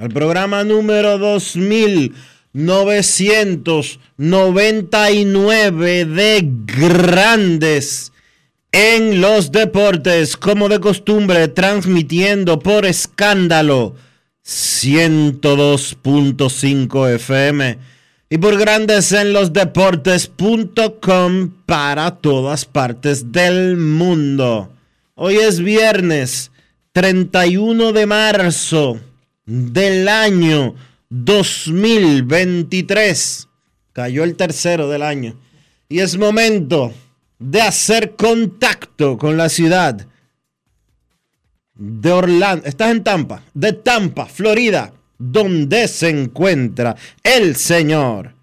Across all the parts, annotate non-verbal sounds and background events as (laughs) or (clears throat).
al programa número 2999 de Grandes en los Deportes, como de costumbre, transmitiendo por escándalo 102.5 FM y por grandes en los deportes.com para todas partes del mundo. Hoy es viernes 31 de marzo del año 2023. Cayó el tercero del año. Y es momento de hacer contacto con la ciudad de Orlando. Estás en Tampa, de Tampa, Florida donde se encuentra el señor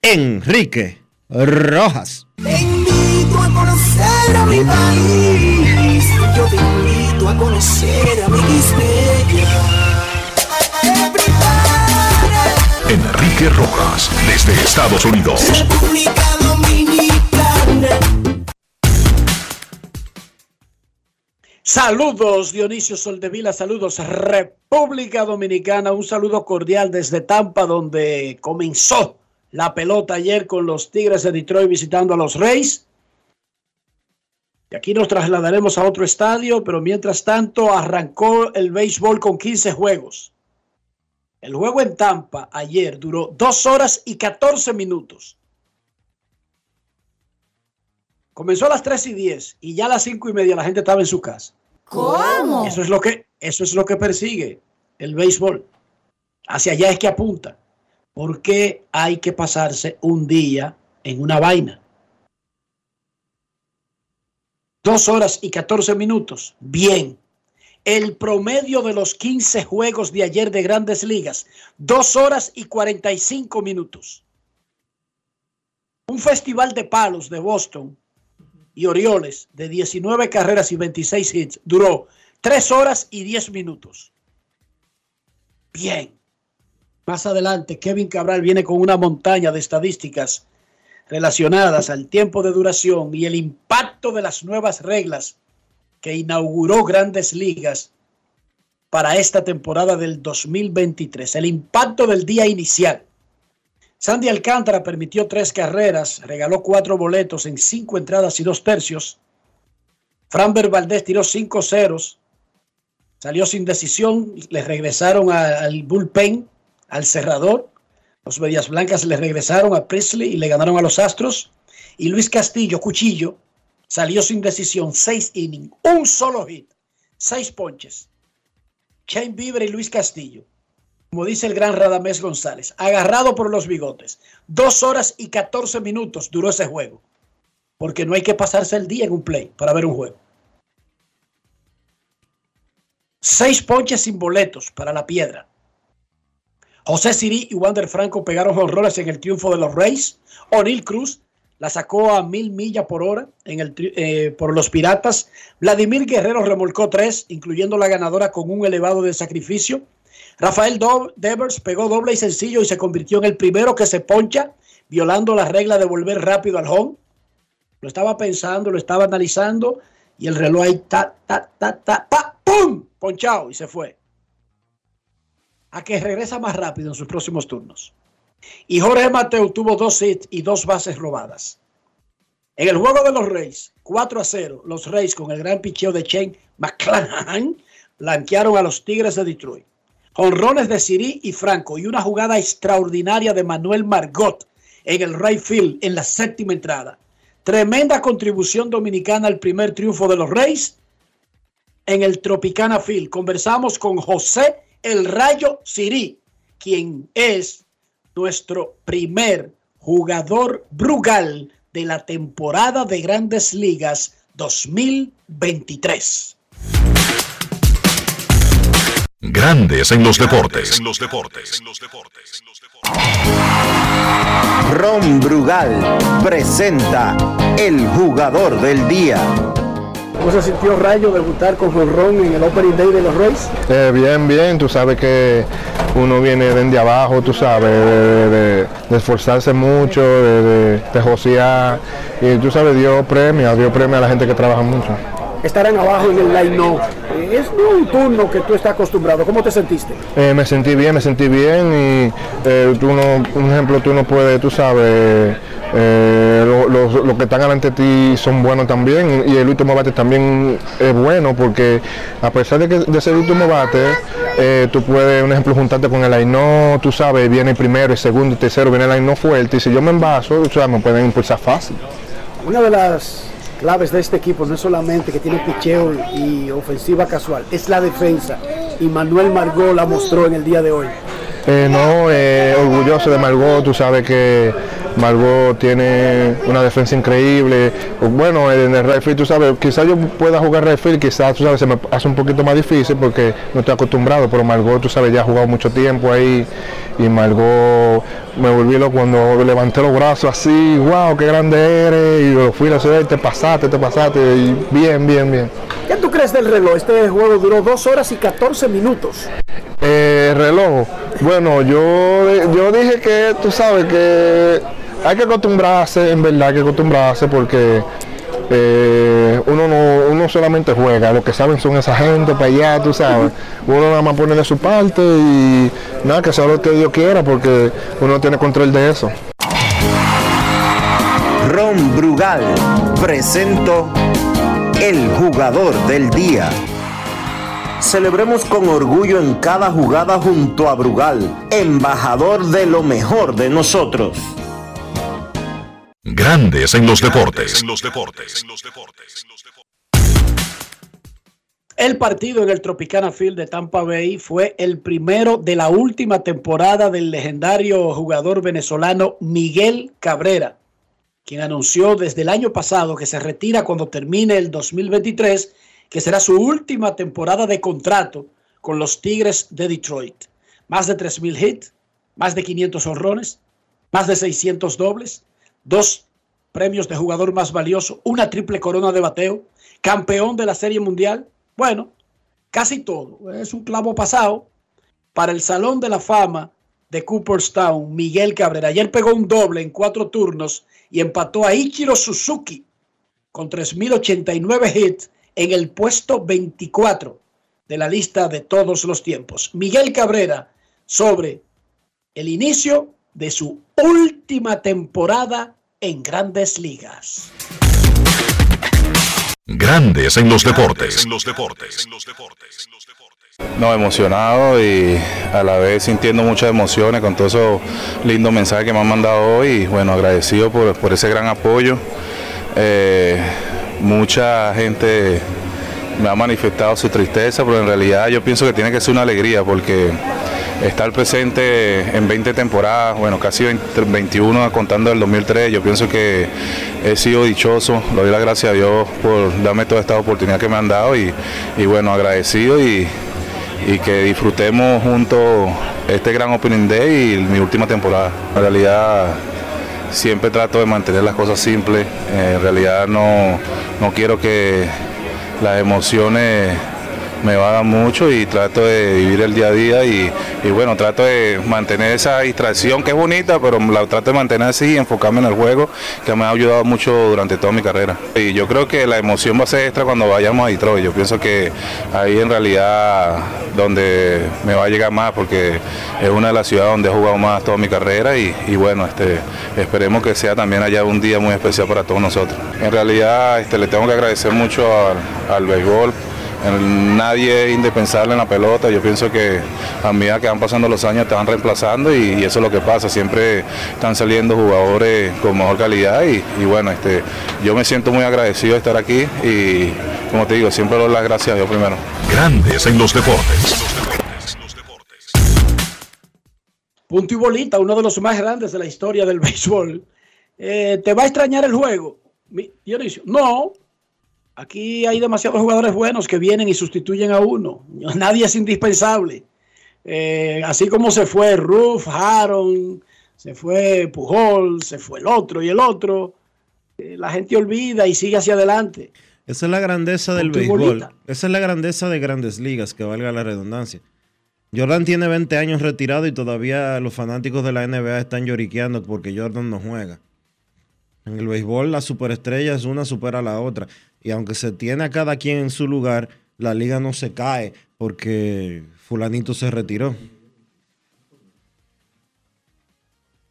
Enrique Rojas. Te invito a conocer a mi país. Yo te invito a conocer a mi Enrique Rojas, desde Estados Unidos. República Dominicana. Saludos Dionisio Soldevila, saludos República Dominicana, un saludo cordial desde Tampa donde comenzó la pelota ayer con los Tigres de Detroit visitando a los Reyes. Y aquí nos trasladaremos a otro estadio, pero mientras tanto arrancó el béisbol con 15 juegos. El juego en Tampa ayer duró 2 horas y 14 minutos. Comenzó a las 3 y 10 y ya a las 5 y media la gente estaba en su casa. ¿Cómo? Eso es lo que, eso es lo que persigue el béisbol. Hacia allá es que apunta. ¿Por qué hay que pasarse un día en una vaina? Dos horas y 14 minutos. Bien. El promedio de los 15 juegos de ayer de grandes ligas. Dos horas y 45 minutos. Un festival de palos de Boston y Orioles de 19 carreras y 26 hits duró 3 horas y 10 minutos. Bien. Más adelante, Kevin Cabral viene con una montaña de estadísticas relacionadas al tiempo de duración y el impacto de las nuevas reglas que inauguró Grandes Ligas para esta temporada del 2023. El impacto del día inicial. Sandy Alcántara permitió tres carreras, regaló cuatro boletos en cinco entradas y dos tercios. Framber Valdés tiró cinco ceros, salió sin decisión, le regresaron al bullpen, al cerrador. Los Medias Blancas le regresaron a Presley y le ganaron a los Astros. Y Luis Castillo, Cuchillo, salió sin decisión, seis innings, un solo hit, seis ponches. Shane Bieber y Luis Castillo como dice el gran Radamés González, agarrado por los bigotes. Dos horas y 14 minutos duró ese juego. Porque no hay que pasarse el día en un play para ver un juego. Seis ponches sin boletos para la piedra. José Siri y Wander Franco pegaron honrones en el triunfo de los Reyes. O'Neill Cruz la sacó a mil millas por hora eh, por los Piratas. Vladimir Guerrero remolcó tres, incluyendo la ganadora con un elevado de sacrificio. Rafael Devers pegó doble y sencillo y se convirtió en el primero que se poncha, violando la regla de volver rápido al home. Lo estaba pensando, lo estaba analizando y el reloj ahí, ta, ta, ta, ta, pa, ¡pum! Ponchado y se fue. A que regresa más rápido en sus próximos turnos. Y Jorge Mateo tuvo dos hits y dos bases robadas. En el juego de los Reyes, 4 a 0, los Reyes con el gran picheo de Shane McClanahan blanquearon a los Tigres de Detroit. Honrones de Siri y Franco y una jugada extraordinaria de Manuel Margot en el right field en la séptima entrada. Tremenda contribución dominicana al primer triunfo de los Reyes en el Tropicana Field. Conversamos con José El Rayo Siri, quien es nuestro primer jugador Brugal de la temporada de Grandes Ligas 2023. Grandes en los deportes. En los deportes. Ron Brugal presenta el jugador del día. ¿Cómo se sintió Rayo debutar con Ron en el Opening Day de los Rays? Eh, bien, bien. Tú sabes que uno viene de abajo, tú sabes, de, esforzarse mucho, de, de, josear. Y tú sabes, dio premio, dio premio a la gente que trabaja mucho. Estarán abajo en el line eh, Es un turno que tú estás acostumbrado. ¿Cómo te sentiste? Eh, me sentí bien, me sentí bien y eh, tú no, un ejemplo, tú no puedes, tú sabes, los, que están delante de ti son buenos también y el último bate también es bueno porque a pesar de que de ser el último bate, tú puedes, un ejemplo, juntarte con el line tú sabes, viene el primero, el segundo, el tercero, viene el line fuerte y si yo me envaso, tú sabes, me pueden impulsar fácil. Una de las claves de este equipo no es solamente que tiene picheo y ofensiva casual, es la defensa. Y Manuel Margot la mostró en el día de hoy. Eh, no, eh, orgulloso de Margot, tú sabes que Margot tiene una defensa increíble. Bueno, en el rifle, tú sabes, quizás yo pueda jugar rifle, quizás tú sabes, se me hace un poquito más difícil porque no estoy acostumbrado, pero Margot, tú sabes, ya ha jugado mucho tiempo ahí y Margot me volví loco cuando levanté los brazos así, wow, qué grande eres, y yo fui a y te pasaste, te pasaste, bien, bien, bien. ¿Qué tú crees del reloj? Este juego duró dos horas y 14 minutos. Eh, reloj. Bueno, yo, yo dije que tú sabes que hay que acostumbrarse, en verdad hay que acostumbrarse porque eh, uno no uno solamente juega, lo que saben son esa gente para allá, tú sabes. Uno nada más pone de su parte y nada, que sea lo que Dios quiera porque uno tiene control de eso. Ron Brugal presento el jugador del día. Celebremos con orgullo en cada jugada junto a Brugal, embajador de lo mejor de nosotros. Grandes en los deportes. El partido en el Tropicana Field de Tampa Bay fue el primero de la última temporada del legendario jugador venezolano Miguel Cabrera, quien anunció desde el año pasado que se retira cuando termine el 2023, que será su última temporada de contrato con los Tigres de Detroit. Más de 3.000 hits, más de 500 honrones, más de 600 dobles, dos premios de jugador más valioso, una triple corona de bateo, campeón de la Serie Mundial. Bueno, casi todo. Es un clavo pasado para el Salón de la Fama de Cooperstown, Miguel Cabrera. Ayer pegó un doble en cuatro turnos y empató a Ichiro Suzuki con 3.089 hits en el puesto 24 de la lista de todos los tiempos. Miguel Cabrera sobre el inicio de su última temporada en grandes ligas. Grandes en los deportes. En los deportes. No, emocionado y a la vez sintiendo muchas emociones con todos esos lindos mensajes que me han mandado hoy. Y bueno, agradecido por, ese gran apoyo. Eh, mucha gente me ha manifestado su tristeza, pero en realidad yo pienso que tiene que ser una alegría porque estar presente en 20 temporadas, bueno, casi 21 contando el 2003, yo pienso que he sido dichoso, le doy las gracias a Dios por darme toda esta oportunidad que me han dado y, bueno, agradecido y, que disfrutemos juntos este gran Opening Day y mi última temporada. En realidad siempre trato de mantener las cosas simples, en realidad no, no quiero que las emociones me va a dar mucho y trato de vivir el día a día y, bueno, trato de mantener esa distracción que es bonita, pero la trato de mantener así y enfocarme en el juego, que me ha ayudado mucho durante toda mi carrera. Y yo creo que la emoción va a ser extra cuando vayamos a Detroit. Yo pienso que ahí en realidad donde me va a llegar más porque es una de las ciudades donde he jugado más toda mi carrera y, bueno, este, esperemos que sea también allá un día muy especial para todos nosotros. En realidad este, le tengo que agradecer mucho al, al béisbol Nadie es indispensable en la pelota. Yo pienso que a medida que van pasando los años te van reemplazando y, eso es lo que pasa. Siempre están saliendo jugadores con mejor calidad y, bueno, este, yo me siento muy agradecido de estar aquí y como te digo, siempre doy las gracias a Dios primero. Grandes en los deportes. Punto y bolita, uno de los más grandes de la historia del béisbol. Eh, ¿Te va a extrañar el juego? Dionisio, no, Aquí hay demasiados jugadores buenos que vienen y sustituyen a uno. (laughs) Nadie es indispensable. Eh, así como se fue Ruff, Aaron, se fue Pujol, se fue el otro y el otro. Eh, la gente olvida y sigue hacia adelante. Esa es la grandeza del béisbol. Esa es la grandeza de grandes ligas, que valga la redundancia. Jordan tiene 20 años retirado y todavía los fanáticos de la NBA están lloriqueando porque Jordan no juega. En el béisbol la superestrella es una supera a la otra. Y aunque se tiene a cada quien en su lugar, la liga no se cae porque fulanito se retiró.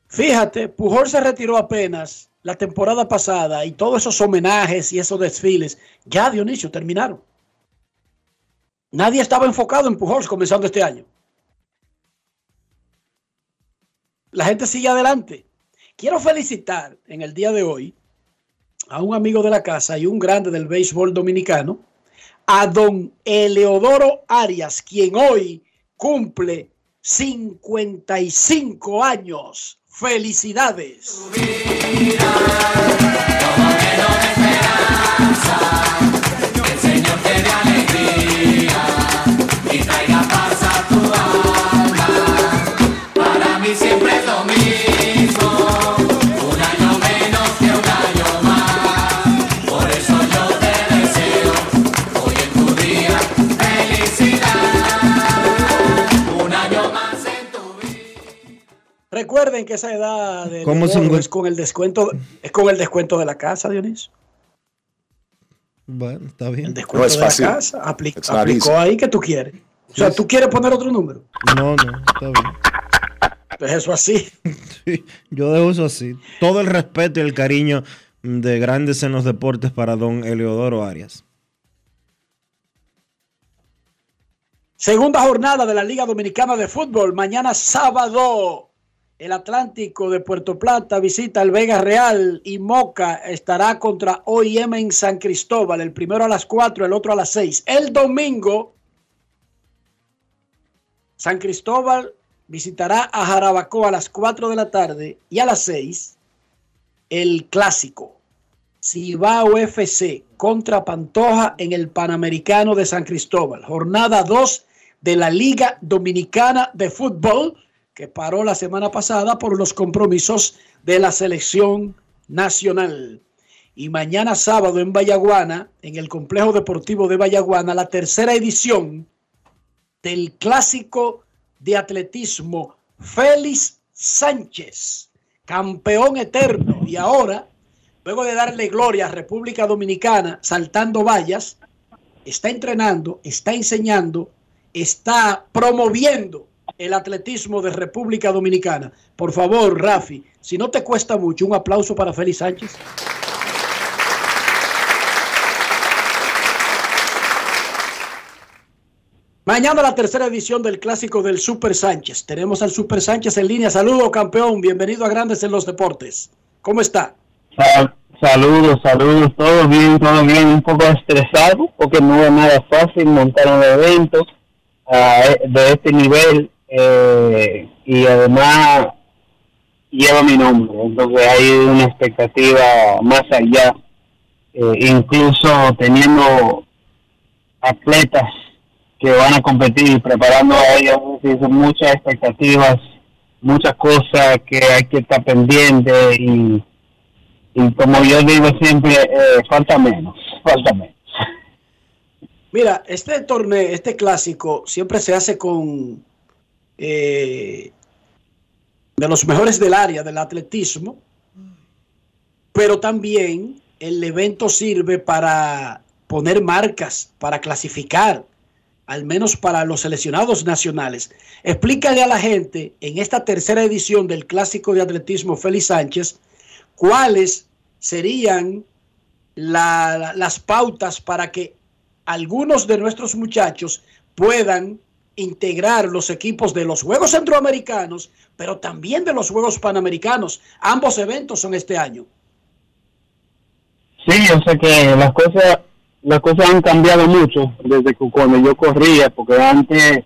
Fíjate, Pujol se retiró apenas la temporada pasada y todos esos homenajes y esos desfiles ya Dionisio terminaron. Nadie estaba enfocado en Pujols comenzando este año. La gente sigue adelante. Quiero felicitar en el día de hoy a un amigo de la casa y un grande del béisbol dominicano, a don Eleodoro Arias, quien hoy cumple 55 años. Felicidades. Recuerden que esa edad de es con el descuento es con el descuento de la casa, Dionisio. Bueno, está bien. El descuento de la casa aplicó ahí que tú quieres. O sea, ¿tú quieres poner otro número? No, no, está bien. Pues eso así. (laughs) Sí, yo dejo eso así. Todo el respeto y el cariño de grandes en los deportes para don Eleodoro Arias. Segunda jornada de la Liga Dominicana de Fútbol, mañana sábado el Atlántico de Puerto Plata visita el Vega Real y Moca estará contra OIM en San Cristóbal, el primero a las 4, el otro a las 6. El domingo, San Cristóbal visitará a Jarabacoa a las 4 de la tarde y a las 6 el clásico. Cibao FC contra Pantoja en el Panamericano de San Cristóbal. Jornada 2 de la Liga Dominicana de Fútbol que paró la semana pasada por los compromisos de la selección nacional. Y mañana sábado en Vallaguana, en el complejo deportivo de Vallaguana, la tercera edición del clásico de atletismo Félix Sánchez, campeón eterno. Y ahora, luego de darle gloria a República Dominicana saltando vallas, está entrenando, está enseñando, está promoviendo el atletismo de República Dominicana. Por favor, Rafi, si no te cuesta mucho, un aplauso para Félix Sánchez. Mañana la tercera edición del clásico del Super Sánchez. Tenemos al Super Sánchez en línea. Saludos, campeón. Bienvenido a Grandes en los Deportes. ¿Cómo está? saludos, saludos. Todo bien, todo bien. Un poco estresado porque no es nada fácil montar un evento ah, de este nivel eh, y además lleva mi nombre, entonces hay una expectativa más allá, eh, incluso teniendo atletas que van a competir, preparando a ellos, son muchas expectativas, muchas cosas que hay que estar pendiente y, y como yo digo siempre, eh, falta menos, (laughs) falta menos. Mira, este torneo, este clásico siempre se hace con eh, de los mejores del área del atletismo, pero también el evento sirve para poner marcas, para clasificar, al menos para los seleccionados nacionales. Explícale a la gente en esta tercera edición del Clásico de Atletismo Félix Sánchez cuáles serían las pautas para que algunos de nuestros muchachos puedan integrar los equipos de los Juegos Centroamericanos, pero también de los Juegos Panamericanos. Ambos eventos son este año. Sí, yo sé que las cosas las cosas han cambiado mucho desde que cuando yo corría, porque antes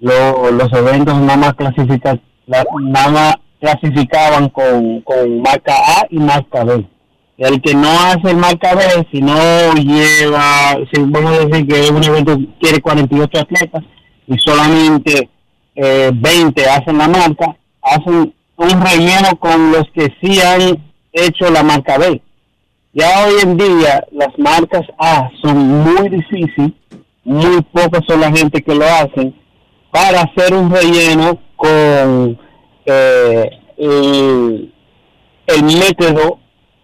los eventos nada más clasifican, nada más clasificaban con, con marca A y marca B. El que no hace marca B, si no lleva, si vamos a decir que un evento quiere 48 atletas y solamente eh, 20 hacen la marca, hacen un relleno con los que sí han hecho la marca B. Ya hoy en día las marcas A son muy difíciles, muy pocas son la gente que lo hacen, para hacer un relleno con eh, el, método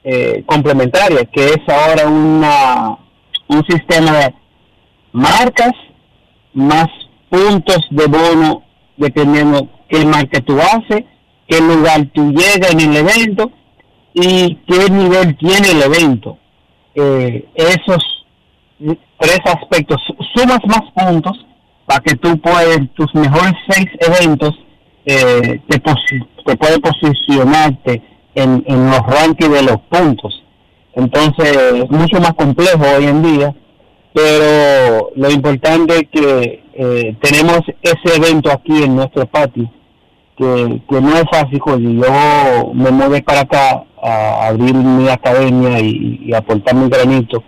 eh, complementario, que es ahora una, un sistema de marcas más puntos de bono dependiendo qué marca tú haces, qué lugar tú llegas en el evento y qué nivel tiene el evento. Eh, esos tres aspectos, sumas más puntos para que tú puedes, tus mejores seis eventos, eh, te, te puede posicionarte en, en los rankings de los puntos. Entonces, es mucho más complejo hoy en día, pero lo importante es que eh, tenemos ese evento aquí en nuestro patio que, no es fácil, Yo me mueve para acá a abrir mi academia y, aportar mi granito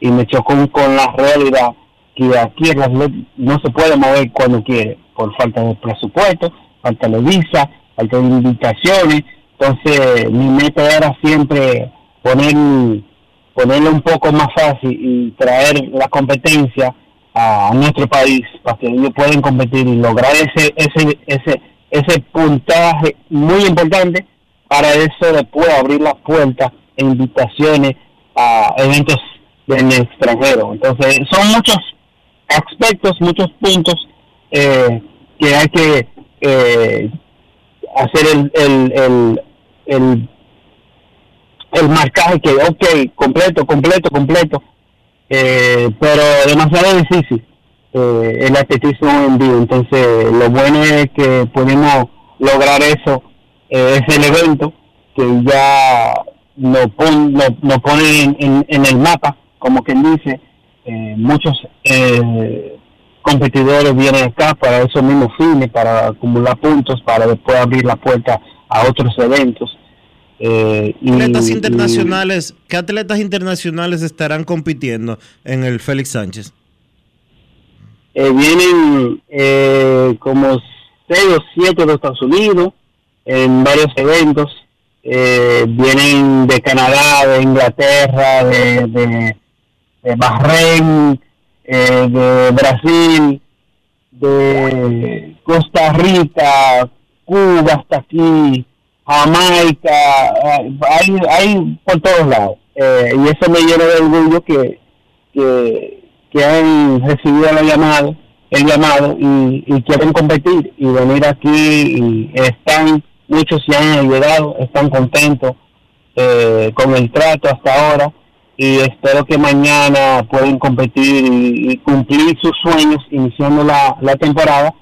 y me chocó con la realidad que aquí en no se puede mover cuando quiere por falta de presupuesto, falta de visa, falta de invitaciones. Entonces mi meta era siempre poner ponerle un poco más fácil y traer la competencia a nuestro país para que ellos puedan competir y lograr ese ese ese ese puntaje muy importante para eso después abrir las puertas e invitaciones a eventos del extranjero. Entonces, son muchos aspectos, muchos puntos eh, que hay que eh, hacer el, el, el, el, el marcaje que, ok, completo, completo, completo, eh, pero demasiado difícil eh, el atletismo en vivo. Entonces, lo bueno es que podemos lograr eso, eh, es el evento que ya nos, pon, no, pone en, en, el mapa, como quien dice, eh, muchos eh, competidores vienen acá para esos mismos fines, para acumular puntos, para después abrir la puerta a otros eventos. Eh, atletas internacionales, ¿qué atletas internacionales estarán compitiendo en el Félix Sánchez? Eh, vienen eh, como seis o siete de Estados Unidos en varios eventos. Eh, vienen de Canadá, de Inglaterra, de, de, de Bahrein, de Brasil, de Costa Rica, Cuba hasta aquí, Jamaica, hay, hay por todos lados. y eso me llena de orgullo que, que han recibido la llamada, el llamado y, quieren competir y venir aquí y están, muchos ya han llegado, están contentos eh, con el trato hasta ahora y espero que mañana puedan competir y, cumplir sus sueños iniciando la, la temporada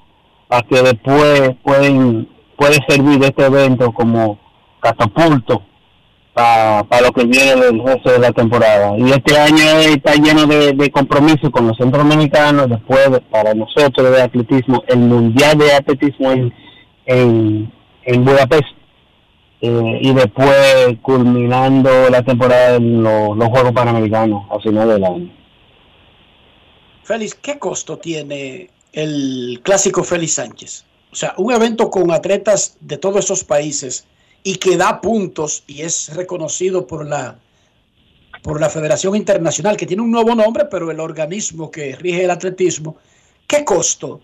para que después pueden puede servir este evento como catapulto para lo que viene del resto de la temporada. Y este año está lleno de, de compromisos con los centroamericanos, después para nosotros de atletismo, el Mundial de Atletismo en, en, Budapest. Eh, y después culminando la temporada en los Juegos Panamericanos a final del año. Félix, ¿qué costo tiene el clásico Félix Sánchez? O sea, un evento con atletas de todos esos países y que da puntos y es reconocido por la por la Federación Internacional, que tiene un nuevo nombre, pero el organismo que rige el atletismo, ¿qué costo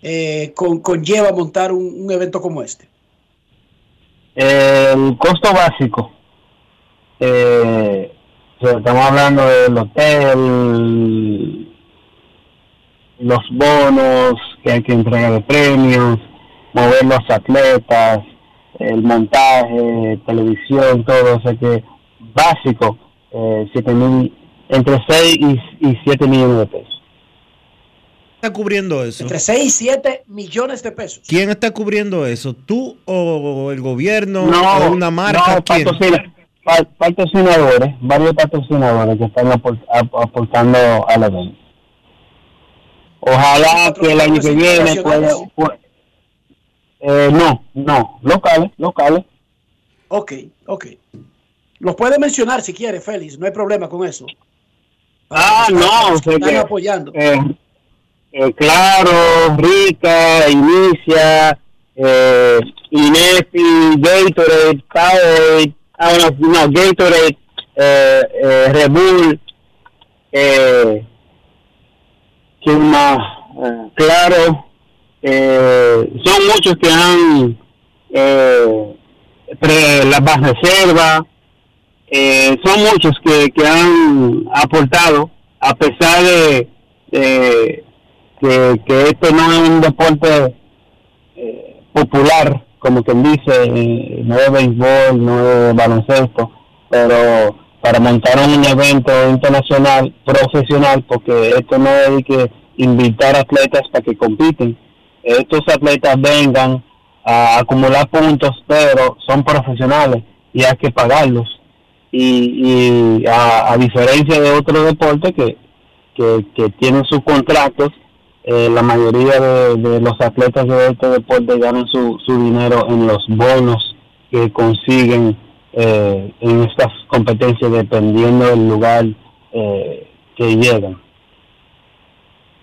eh, conlleva montar un, evento como este? El costo básico. Eh, estamos hablando del hotel, los bonos que hay que entregar de premios, mover los atletas, el montaje, televisión, todo, o que básico, eh, siete mil, entre 6 y, 7 millones de pesos. está cubriendo eso? Entre 6 y 7 millones de pesos. ¿Quién está cubriendo eso? ¿Tú o el gobierno no, o una marca? No, patrocinadores, varios patrocinadores que están aportando a la venta. Ojalá que el año que viene pueda, eh, no, no, locales, locales. Ok, ok. Los puede mencionar si quiere, Félix, no hay problema con eso. ah, no, se están apoyando. Eh, eh, claro, Rica, Inicia, eh, Inefi, Gatorade, Powerade, ah, no, Gatorade, eh, eh, Red Bull, eh, ¿quién más? Eh, claro, eh, son muchos que han eh, las bajas reservas, eh, son muchos que, que han aportado, a pesar de, que, que, no es un deporte eh, popular, como quien dice, no es béisbol, no es baloncesto, pero para montar un evento internacional profesional, porque esto no es que invitar atletas para que compiten, estos atletas vengan a acumular puntos, pero son profesionales y hay que pagarlos. Y, a, diferencia de otros deportes que, que, tienen sus contratos, eh, la mayoría de, los atletas de este deporte ganan su, su dinero en los bonos que consiguen eh, en estas competencias dependiendo del lugar eh, que llegan.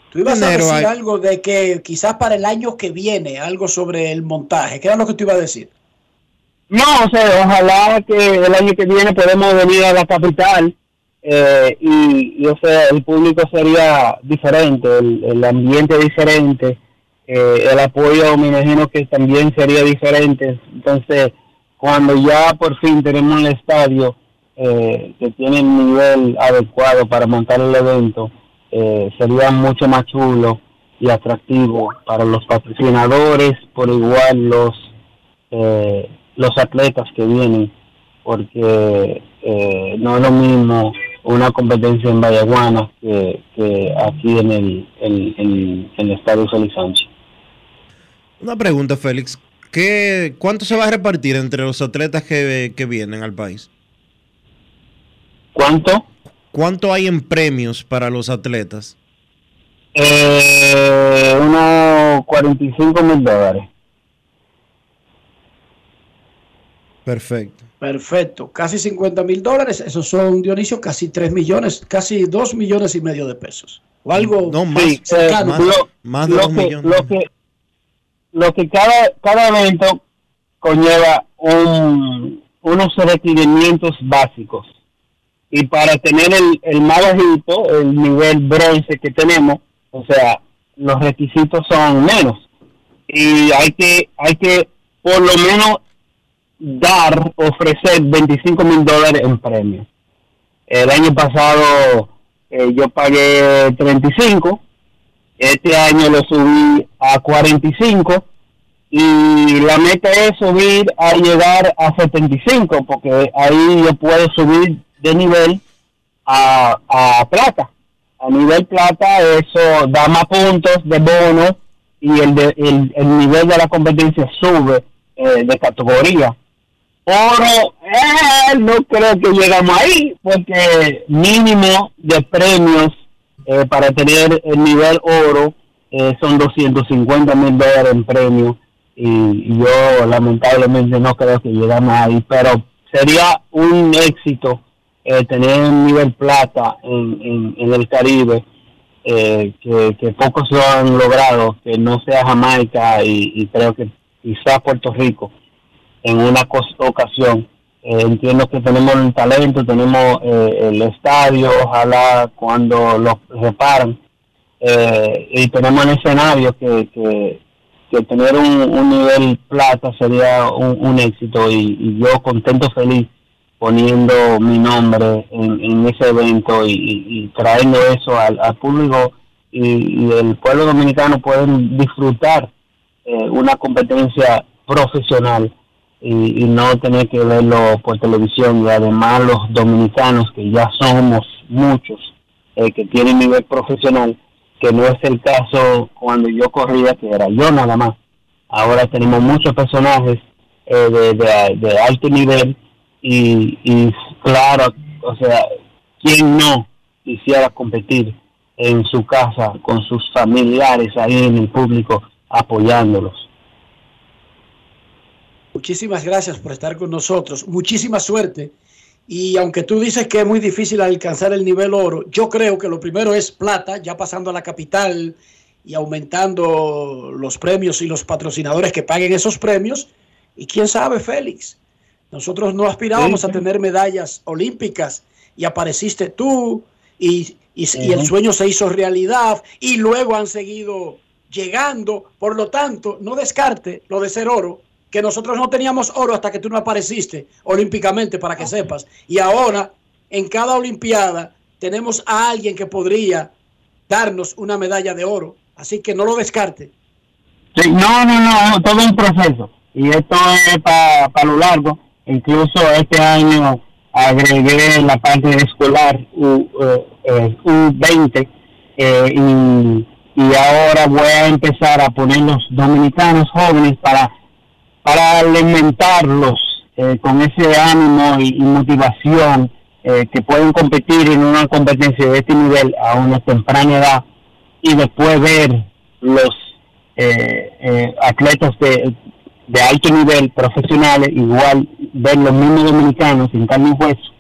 Tú ibas a decir algo de que quizás para el año que viene, algo sobre el montaje. ¿Qué era lo que tú ibas a decir? No, o sea, ojalá que el año que viene podamos venir a la capital eh, y, o sea, el público sería diferente, el, ambiente diferente, eh, el apoyo me imagino que también sería diferente. Entonces, cuando ya por fin tenemos el estadio eh, que tiene el nivel adecuado para montar el evento, eh, sería mucho más chulo y atractivo para los patrocinadores, por igual los eh, los atletas que vienen, porque eh, no es lo mismo una competencia en Vallaguana que, aquí en el, en, el Estadio Solís Sánchez. Una pregunta, Félix. ¿Qué, ¿Cuánto se va a repartir entre los atletas que, que vienen al país? ¿Cuánto? ¿Cuánto hay en premios para los atletas? Eh, unos 45 mil dólares. Perfecto. Perfecto. Casi 50 mil dólares. Esos son, Dionisio, casi 3 millones, casi 2 millones y medio de pesos. O algo no, más, eh, más, de 2 millones. Lo que, lo que cada, cada evento conlleva un, unos requerimientos básicos y para tener el, el más bajito, el nivel bronce que tenemos, o sea, los requisitos son menos. Y hay que, hay que por lo menos dar, ofrecer 25 mil dólares en premio. El año pasado eh, yo pagué 35, este año lo subí a 45 y la meta es subir a llegar a 75 porque ahí yo puedo subir de nivel a, a plata. A nivel plata eso da más puntos de bono y el, de, el, nivel de la competencia sube eh, de categoría. Oro, eh, no creo que llegamos ahí, porque mínimo de premios eh, para tener el nivel oro son 250 mil dólares en premios y, yo lamentablemente no creo que llegamos ahí, pero sería un éxito eh, tener un nivel plata en, en, el Caribe eh, que, pocos lo han logrado, que no sea Jamaica y, creo que quizás Puerto Rico en una ocasión Eh, entiendo que tenemos el talento, tenemos eh, el estadio, ojalá cuando lo reparan, eh, y tenemos el escenario que, que, tener un, nivel plata sería un, éxito y, yo contento, feliz poniendo mi nombre en, ese evento y, trayendo eso al, público y, el pueblo dominicano pueden disfrutar una competencia profesional y, no tener que verlo por televisión. Y además los dominicanos que ya somos muchos eh, que tienen nivel profesional que no es el caso cuando yo corría que era yo nada más. Ahora tenemos muchos personajes eh, de, alto nivel y, y claro o sea quién no quisiera competir en su casa con sus familiares ahí en el público apoyándolos Muchísimas gracias por estar con nosotros. Muchísima suerte. Y aunque tú dices que es muy difícil alcanzar el nivel oro, yo creo que lo primero es plata, ya pasando a la capital y aumentando los premios y los patrocinadores que paguen esos premios. Y quién sabe, Félix, nosotros no aspirábamos a tener medallas olímpicas y apareciste tú y, y el sueño se hizo realidad y luego han seguido llegando. Por lo tanto, no descarte lo de ser oro que nosotros no teníamos oro hasta que tú no apareciste olímpicamente, para que sepas. Y ahora, en cada Olimpiada, tenemos a alguien que podría darnos una medalla de oro. Así que no lo descarte. no, no, no, todo un proceso. Y esto es para lo largo. Incluso este año agregué la parte escolar U, 20 eh, eh, y, y ahora voy a empezar a poner los dominicanos jóvenes para para alimentarlos eh, con ese ánimo y, motivación eh, que pueden competir en una competencia de este nivel a una temprana edad y después ver los eh, atletas de, de, alto nivel profesionales, igual ver los mismos dominicanos en carne y hueso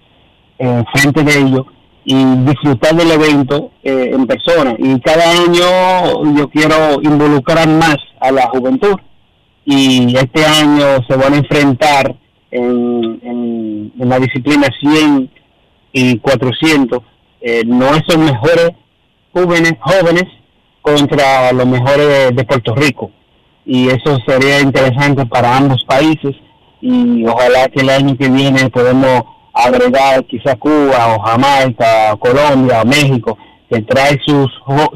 frente de ellos y disfrutar del evento en persona. Y cada año yo quiero involucrar más a la juventud y este año se van a enfrentar en, en, la disciplina 100 y 400 eh, nuestros mejores jóvenes jóvenes contra los mejores de, Puerto Rico. Y eso sería interesante para ambos países y ojalá que el año que viene podemos agregar quizá Cuba o Jamaica Colombia o México que trae sus,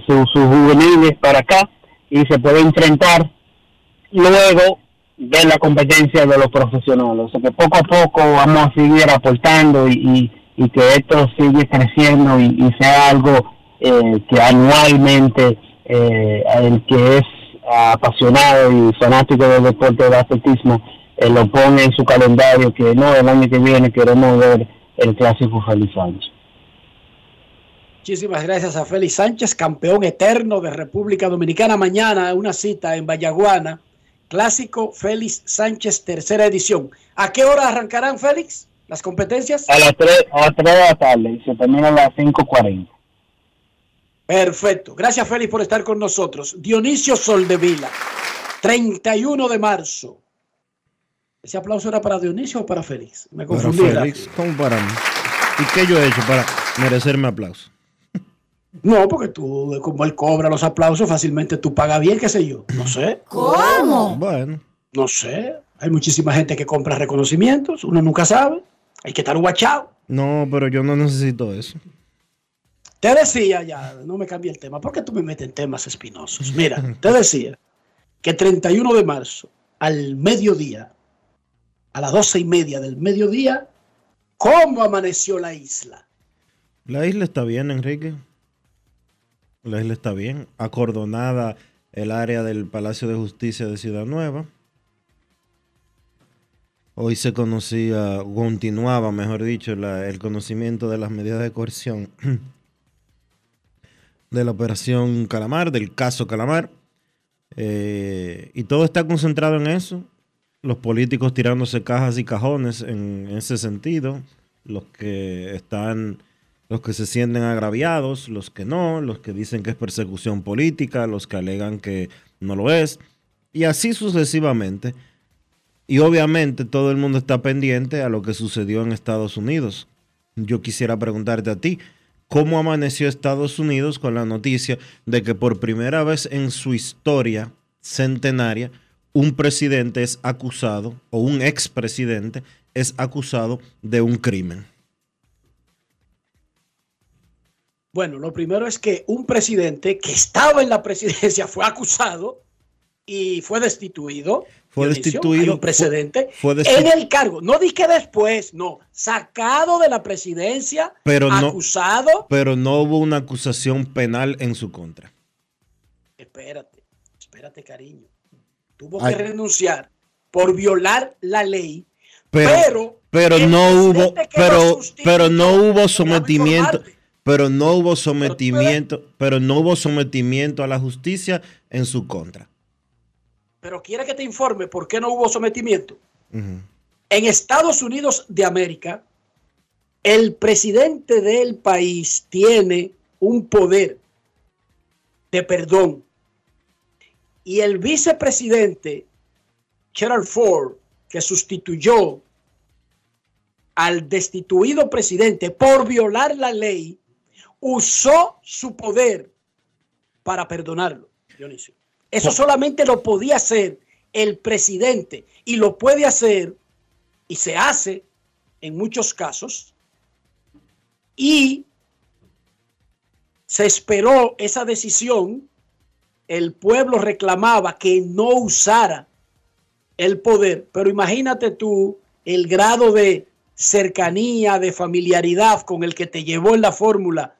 sus, sus juveniles para acá y se puede enfrentar luego de la competencia de los profesionales. O sea que poco a poco vamos a seguir aportando y, que esto sigue creciendo y, sea algo eh, que anualmente eh, el que es apasionado y fanático del deporte de atletismo eh, lo pone en su calendario que no, el año que viene queremos ver el clásico Félix Sánchez. Muchísimas gracias a Félix Sánchez, campeón eterno de República Dominicana. Mañana una cita en Vallaguana Clásico Félix Sánchez, tercera edición. ¿A qué hora arrancarán, Félix, las competencias? A las 3, a las 3 de la tarde y se termina a las 5.40. Perfecto. Gracias, Félix, por estar con nosotros. Dionisio Soldevila, 31 de marzo. ¿Ese aplauso era para Dionisio o para Félix? Me confundí. Para Félix, ¿cómo para mí? ¿Y qué yo he hecho para merecerme aplauso? No, porque tú, como él cobra los aplausos, fácilmente tú pagas bien, qué sé yo. No sé. ¿Cómo? Bueno. No sé. Hay muchísima gente que compra reconocimientos, uno nunca sabe. Hay que estar guachado. No, pero yo no necesito eso. Te decía ya, no me cambie el tema, porque tú me metes en temas espinosos. Mira, te decía que 31 de marzo, al mediodía, a las doce y media del mediodía, ¿cómo amaneció la isla? La isla está bien, Enrique. La isla está bien. Acordonada el área del Palacio de Justicia de Ciudad Nueva. Hoy se conocía, continuaba, mejor dicho, el conocimiento de las medidas de coerción (clears throat) de la operación Calamar, del caso Calamar. Eh, y todo está concentrado en eso. Los políticos tirándose cajas y cajones en ese sentido. Los que están los que se sienten agraviados, los que no, los que dicen que es persecución política, los que alegan que no lo es, y así sucesivamente. Y obviamente todo el mundo está pendiente a lo que sucedió en Estados Unidos. Yo quisiera preguntarte a ti, ¿cómo amaneció Estados Unidos con la noticia de que por primera vez en su historia centenaria un presidente es acusado o un expresidente es acusado de un crimen? Bueno, lo primero es que un presidente que estaba en la presidencia fue acusado y fue destituido. Fue destituido. un precedente en el cargo. No dije después, no. Sacado de la presidencia, pero acusado. pero no hubo una acusación penal en su contra. Espérate, espérate, cariño. Tuvo que renunciar por violar la ley, pero. Pero, no hubo, pero, pero no hubo sometimiento pero no hubo sometimiento, pero no hubo sometimiento a la justicia en su contra. Pero quiere que te informe por qué no hubo sometimiento. En Estados Unidos de América, el presidente del país tiene un poder de perdón. Y el vicepresidente Gerald Ford, que sustituyó al destituido presidente por violar la ley, usó su poder para perdonarlo, Dionisio. Eso solamente lo podía hacer el presidente y lo puede hacer y se hace en muchos casos. Y se esperó esa decisión. El pueblo reclamaba que no usara el poder, pero imagínate tú el grado de cercanía, de familiaridad con el que te llevó en la fórmula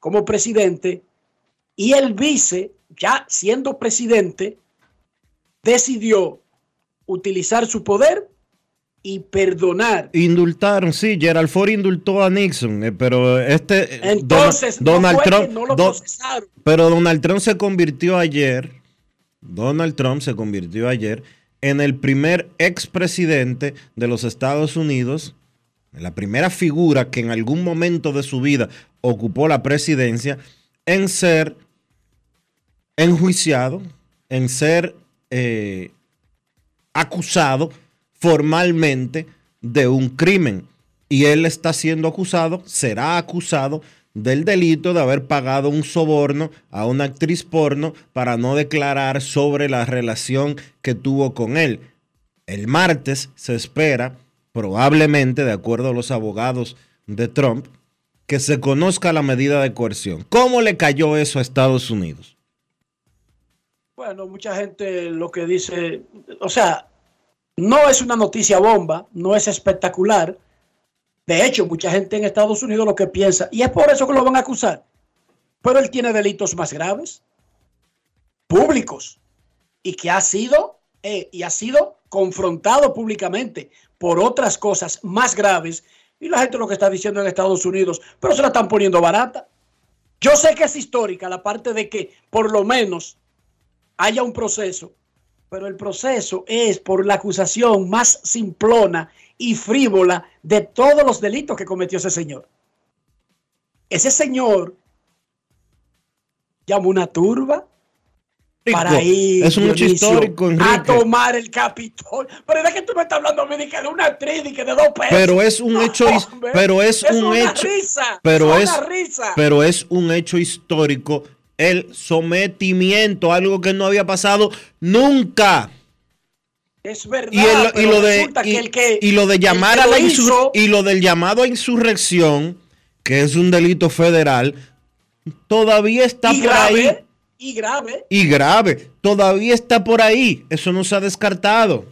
como presidente y el vice, ya siendo presidente, decidió utilizar su poder y perdonar. Indultaron, sí, Gerald Ford indultó a Nixon, eh, pero este eh, entonces Donald Trump no lo procesaron. Pero Donald Trump se convirtió ayer, Donald Trump se convirtió ayer en el primer expresidente de los Estados Unidos, la primera figura que en algún momento de su vida ocupó la presidencia en ser enjuiciado, en ser eh, acusado formalmente de un crimen. Y él está siendo acusado, será acusado del delito de haber pagado un soborno a una actriz porno para no declarar sobre la relación que tuvo con él. El martes se espera, probablemente, de acuerdo a los abogados de Trump, que se conozca la medida de coerción. ¿Cómo le cayó eso a Estados Unidos? Bueno, mucha gente lo que dice, o sea, no es una noticia bomba, no es espectacular. De hecho, mucha gente en Estados Unidos lo que piensa, y es por eso que lo van a acusar, pero él tiene delitos más graves, públicos, y que ha sido, eh, y ha sido confrontado públicamente por otras cosas más graves y la gente lo que está diciendo en Estados Unidos, pero se la están poniendo barata. Yo sé que es histórica la parte de que por lo menos haya un proceso, pero el proceso es por la acusación más simplona y frívola de todos los delitos que cometió ese señor. Ese señor llamó una turba, para ir es un hecho histórico, a tomar el Capitolio. Pero es que tú me estás hablando a mí de, que de una actriz y que de dos pesos. Pero es un hecho, pero es, un hecho, pero es, pero es un hecho histórico el sometimiento, algo que no había pasado nunca. Es verdad. Y, lo de y, lo de llamar a la y lo del llamado a insurrección, que es un delito federal, todavía está por ahí y grave. Y grave. Todavía está por ahí. Eso no se ha descartado.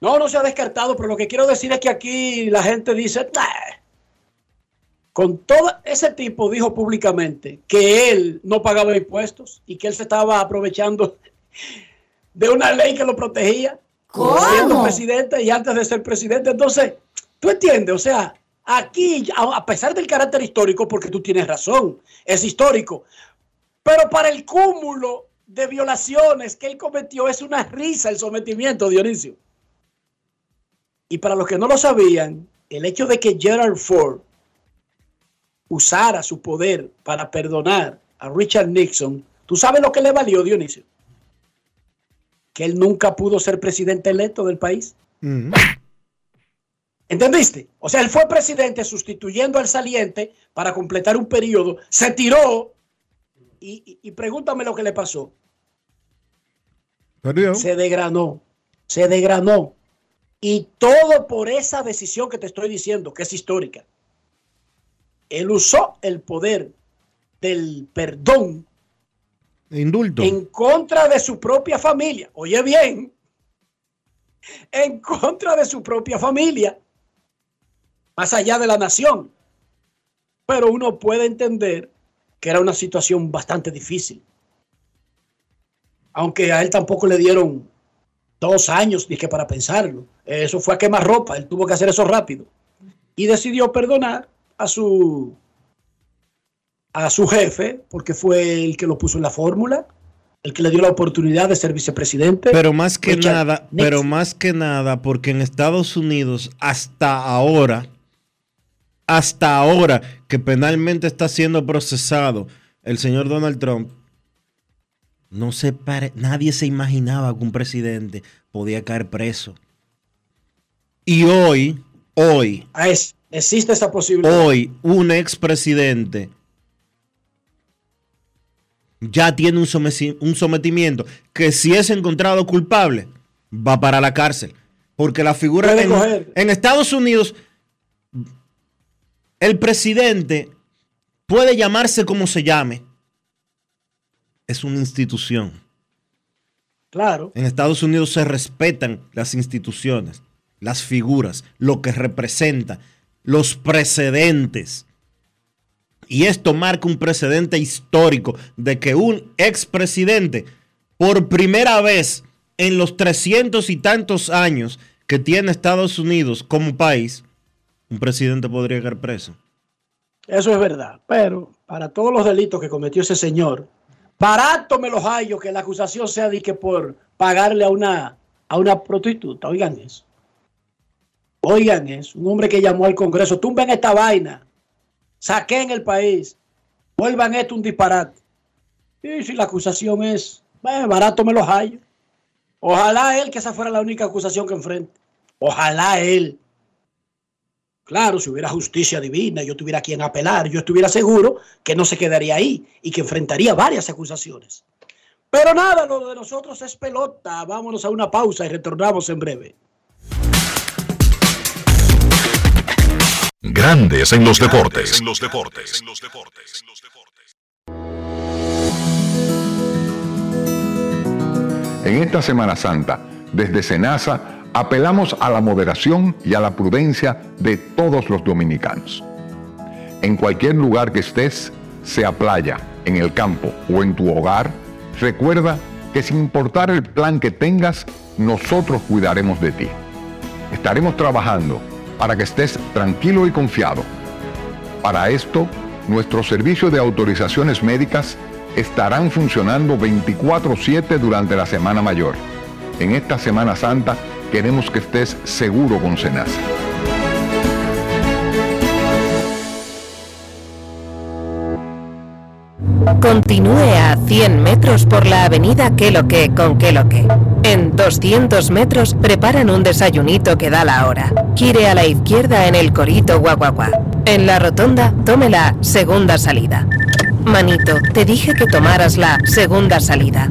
No, no se ha descartado, pero lo que quiero decir es que aquí la gente dice, con todo ese tipo dijo públicamente que él no pagaba impuestos y que él se estaba aprovechando (laughs) de una ley que lo protegía. Siendo presidente y antes de ser presidente. Entonces, tú entiendes, o sea, Aquí, a pesar del carácter histórico, porque tú tienes razón, es histórico, pero para el cúmulo de violaciones que él cometió es una risa el sometimiento, Dionisio. Y para los que no lo sabían, el hecho de que Gerald Ford usara su poder para perdonar a Richard Nixon, ¿tú sabes lo que le valió, Dionisio? que él nunca pudo ser presidente electo del país. ¿Entendiste? O sea, él fue presidente sustituyendo al saliente para completar un periodo, se tiró y, pregúntame lo que le pasó. Se degranó, se degranó. Y todo por esa decisión que te estoy diciendo, que es histórica. Él usó el poder del perdón Indulto. en contra de su propia familia. Oye bien, en contra de su propia familia, más allá de la nación. Pero uno puede entender que era una situación bastante difícil. Aunque a él tampoco le dieron dos años dije para pensarlo. Eso fue a quemar ropa, él tuvo que hacer eso rápido. Y decidió perdonar a su a su jefe, porque fue el que lo puso en la fórmula, el que le dio la oportunidad de ser vicepresidente. Pero más que nada, pero más que nada, porque en Estados Unidos hasta ahora, hasta ahora que penalmente está siendo procesado el señor Donald Trump, no se pare, nadie se imaginaba que un presidente podía caer preso. Y hoy, hoy, ah, existe esa posibilidad. Hoy, un expresidente ya tiene un, sometimiento que si es encontrado culpable, va para la cárcel. Porque la figura en, en Estados Unidos, el presidente puede llamarse como se llame. Es una institución. Claro. En Estados Unidos se respetan las instituciones, las figuras, lo que representa, los precedentes. Y esto marca un precedente histórico de que un expresidente, por primera vez en los trescientos y tantos años que tiene Estados Unidos como país, un presidente podría quedar preso. Eso es verdad, pero para todos los delitos que cometió ese señor, barato me los hallo que la acusación sea de que por pagarle a una, a una prostituta. Oigan eso. Oigan eso. Un hombre que llamó al Congreso, tumben esta vaina saquen el país, vuelvan esto un disparate. Y si la acusación es, barato me lo hallo. Ojalá él, que esa fuera la única acusación que enfrente. Ojalá él. Claro, si hubiera justicia divina, yo tuviera quien apelar, yo estuviera seguro que no se quedaría ahí y que enfrentaría varias acusaciones. Pero nada, lo de nosotros es pelota. Vámonos a una pausa y retornamos en breve. Grandes en los deportes. En los deportes. En esta Semana Santa, desde Senasa, apelamos a la moderación y a la prudencia de todos los dominicanos. En cualquier lugar que estés, sea playa, en el campo o en tu hogar, recuerda que sin importar el plan que tengas, nosotros cuidaremos de ti. Estaremos trabajando para que estés tranquilo y confiado. Para esto, nuestros servicios de autorizaciones médicas estarán funcionando 24/7 durante la Semana Mayor. En esta Semana Santa queremos que estés seguro con Senasa. Continúe a 100 metros por la avenida Que lo que con Que lo que. En 200 metros preparan un desayunito que da la hora. Gire a la izquierda en el Corito Guaguaguá. En la rotonda, tome la segunda salida. Manito, te dije que tomaras la segunda salida.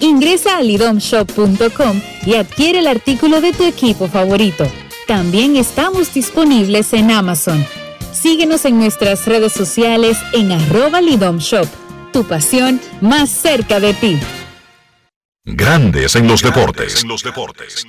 Ingresa a lidomshop.com y adquiere el artículo de tu equipo favorito. También estamos disponibles en Amazon. Síguenos en nuestras redes sociales en arroba lidomshop. Tu pasión más cerca de ti. Grandes en los deportes. En los deportes.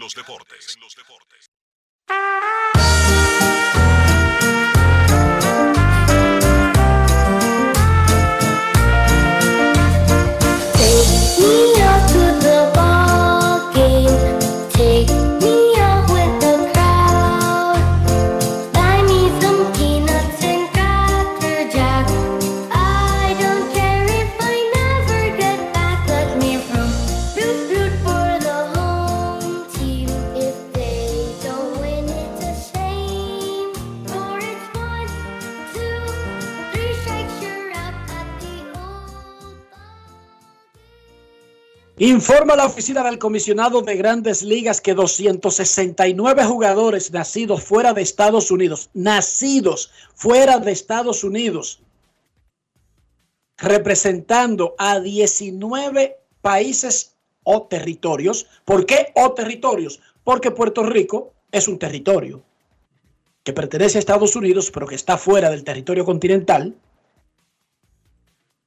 Informa la oficina del comisionado de grandes ligas que 269 jugadores nacidos fuera de Estados Unidos, nacidos fuera de Estados Unidos, representando a 19 países o territorios. ¿Por qué o territorios? Porque Puerto Rico es un territorio que pertenece a Estados Unidos, pero que está fuera del territorio continental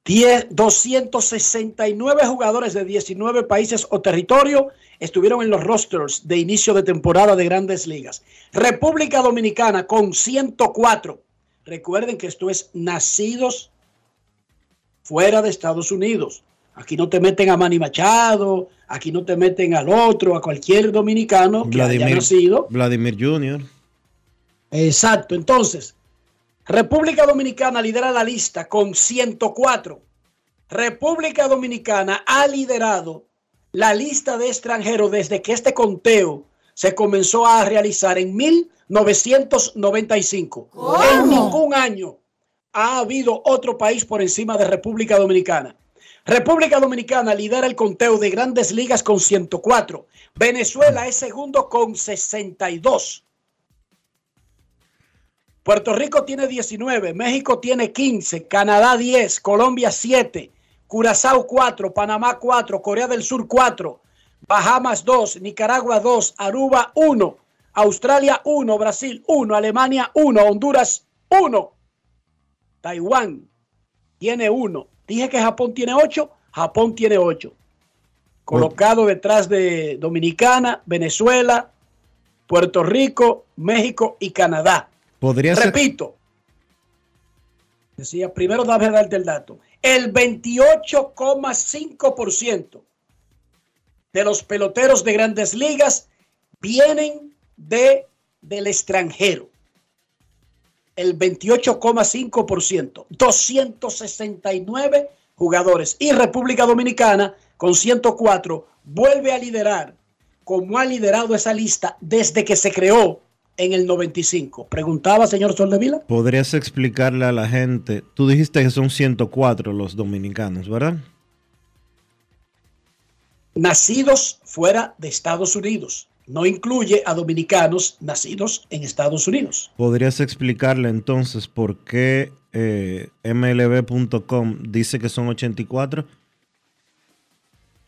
269 jugadores de 19 países o territorio estuvieron en los rosters de inicio de temporada de grandes ligas. República Dominicana con 104. Recuerden que esto es nacidos fuera de Estados Unidos. Aquí no te meten a Manny Machado, aquí no te meten al otro, a cualquier dominicano que haya nacido. Vladimir Jr. Exacto. Entonces, República Dominicana lidera la lista con 104. República Dominicana ha liderado la lista de extranjeros desde que este conteo se comenzó a realizar en 1995. En ningún año ha habido otro país por encima de República Dominicana. República Dominicana lidera el conteo de grandes ligas con 104. Venezuela es segundo con 62. Puerto Rico tiene 19, México tiene 15, Canadá 10, Colombia 7, Curazao 4, Panamá 4, Corea del Sur 4, Bahamas 2, Nicaragua 2, Aruba 1, Australia 1, Brasil 1, Alemania 1, Honduras 1, Taiwán tiene 1. Dije que Japón tiene 8, Japón tiene 8. Colocado detrás de Dominicana, Venezuela, Puerto Rico, México y Canadá. Repito. Decía, primero dame darte el dato. El 28,5% de los peloteros de grandes ligas vienen de, del extranjero. El 28,5%. 269 jugadores. Y República Dominicana, con 104, vuelve a liderar como ha liderado esa lista desde que se creó en el 95. Preguntaba, señor Soldevila. ¿Podrías explicarle a la gente? Tú dijiste que son 104 los dominicanos, ¿verdad? Nacidos fuera de Estados Unidos. No incluye a dominicanos nacidos en Estados Unidos. ¿Podrías explicarle entonces por qué eh, MLB.com dice que son 84?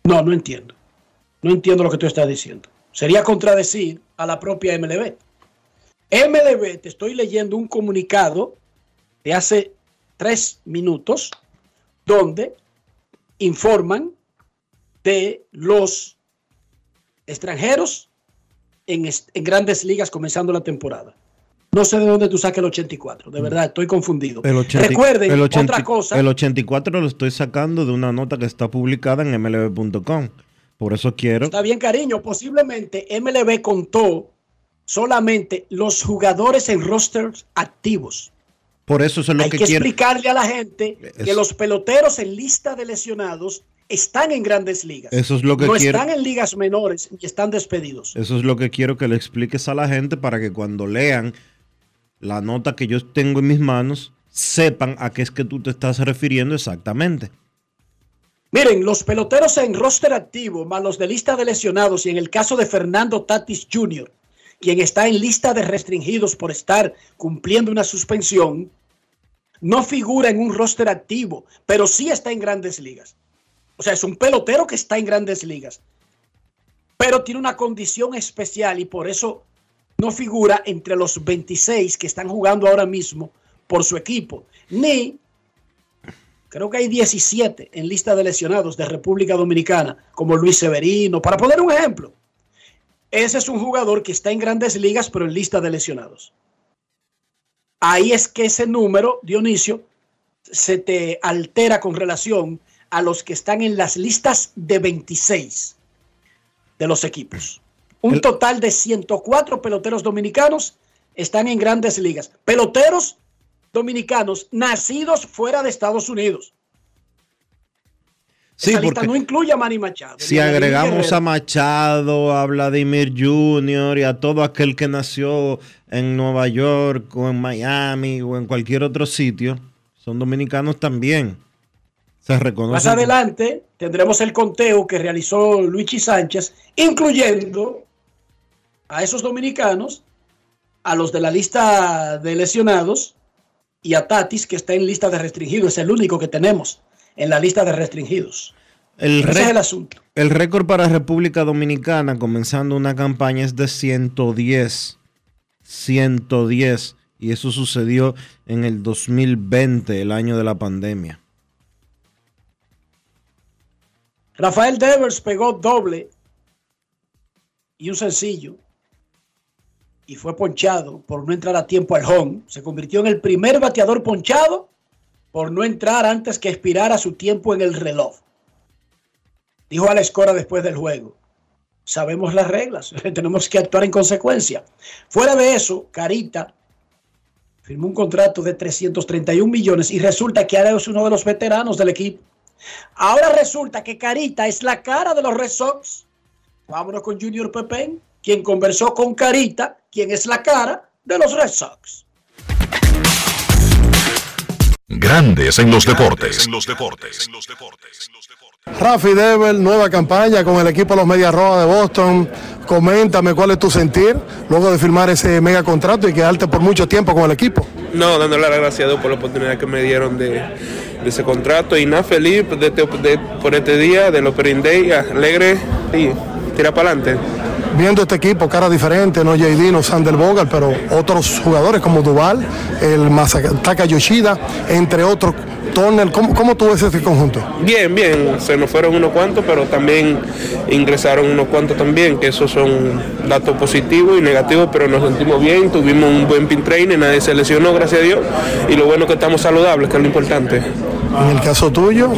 No, no entiendo. No entiendo lo que tú estás diciendo. Sería contradecir a la propia MLB. MLB, te estoy leyendo un comunicado de hace tres minutos donde informan de los extranjeros en, grandes ligas comenzando la temporada. No sé de dónde tú saques el 84, de verdad, estoy confundido. Recuerden, otra cosa. El 84 lo estoy sacando de una nota que está publicada en mlb.com. Por eso quiero. Está bien, cariño. Posiblemente MLB contó solamente los jugadores en rosters activos. Por eso es lo Hay que, explicarle a la gente que los peloteros en lista de lesionados están en grandes ligas. Eso es lo que no quiero. están en ligas menores y están despedidos. Eso es lo que quiero que le expliques a la gente para que cuando lean la nota que yo tengo en mis manos, sepan a qué es que tú te estás refiriendo exactamente. Miren, los peloteros en roster activo, más los de lista de lesionados y en el caso de Fernando Tatis Jr., quien está en lista de restringidos por estar cumpliendo una suspensión, no figura en un roster activo, pero sí está en grandes ligas. O sea, es un pelotero que está en grandes ligas, pero tiene una condición especial y por eso no figura entre los 26 que están jugando ahora mismo por su equipo, ni creo que hay 17 en lista de lesionados de República Dominicana, como Luis Severino, para poner un ejemplo. Ese es un jugador que está en grandes ligas, pero en lista de lesionados. Ahí es que ese número, Dionisio, se te altera con relación a los que están en las listas de 26 de los equipos. Un total de 104 peloteros dominicanos están en grandes ligas. Peloteros dominicanos nacidos fuera de Estados Unidos. Sí, Esa lista no incluye a Manny Machado. si agregamos a Machado, a Vladimir Jr. y a todo aquel que nació en Nueva York o en Miami o en cualquier otro sitio, son dominicanos también. Se reconocen. Más adelante tendremos el conteo que realizó Luigi Sánchez, incluyendo a esos dominicanos, a los de la lista de lesionados y a Tatis, que está en lista de restringidos. Es el único que tenemos en la lista de restringidos. El, Ese es el asunto. el récord para República Dominicana comenzando una campaña es de 110. 110. Y eso sucedió en el 2020, el año de la pandemia. Rafael Devers pegó doble y un sencillo y fue ponchado por no entrar a tiempo al home. Se convirtió en el primer bateador ponchado por no entrar antes que expirara su tiempo en el reloj. Dijo a la después del juego. Sabemos las reglas, (laughs) tenemos que actuar en consecuencia. Fuera de eso, Carita firmó un contrato de 331 millones y resulta que ahora es uno de los veteranos del equipo. Ahora resulta que Carita es la cara de los Red Sox. Vámonos con Junior Pepén, quien conversó con Carita, quien es la cara de los Red Sox. Grandes en los deportes. En los deportes. Rafi Dever, nueva campaña con el equipo de los Medias Rojas de Boston. Coméntame cuál es tu sentir luego de firmar ese mega contrato y quedarte por mucho tiempo con el equipo. No, dándole las gracias a Dios por la oportunidad que me dieron de, de ese contrato y nada, feliz de este- de- por este día del Opening Day, alegre y tira para adelante. Viendo este equipo, cara diferente, no JD, no Sander Bogal, pero otros jugadores como Duval, el Masataka Yoshida, entre otros. Turner, ¿cómo, cómo tú ves este conjunto? Bien, bien, se nos fueron unos cuantos, pero también ingresaron unos cuantos también, que esos son datos positivos y negativos, pero nos sentimos bien, tuvimos un buen pin training, nadie se lesionó, gracias a Dios, y lo bueno que estamos saludables, que es lo importante. En el caso tuyo,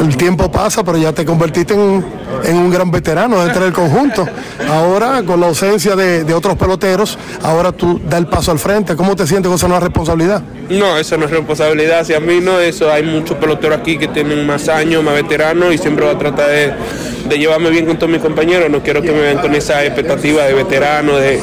el tiempo pasa, pero ya te convertiste en, en un gran veterano dentro del conjunto. Ahora, con la ausencia de, otros peloteros, ahora tú das el paso al frente. ¿Cómo te sientes con esa nueva responsabilidad? No, eso no es responsabilidad, si a mí no, eso hay muchos peloteros aquí que tienen más años, más veteranos y siempre voy a tratar de, de llevarme bien con todos mis compañeros, no quiero que me vean con esa expectativa de veterano, de,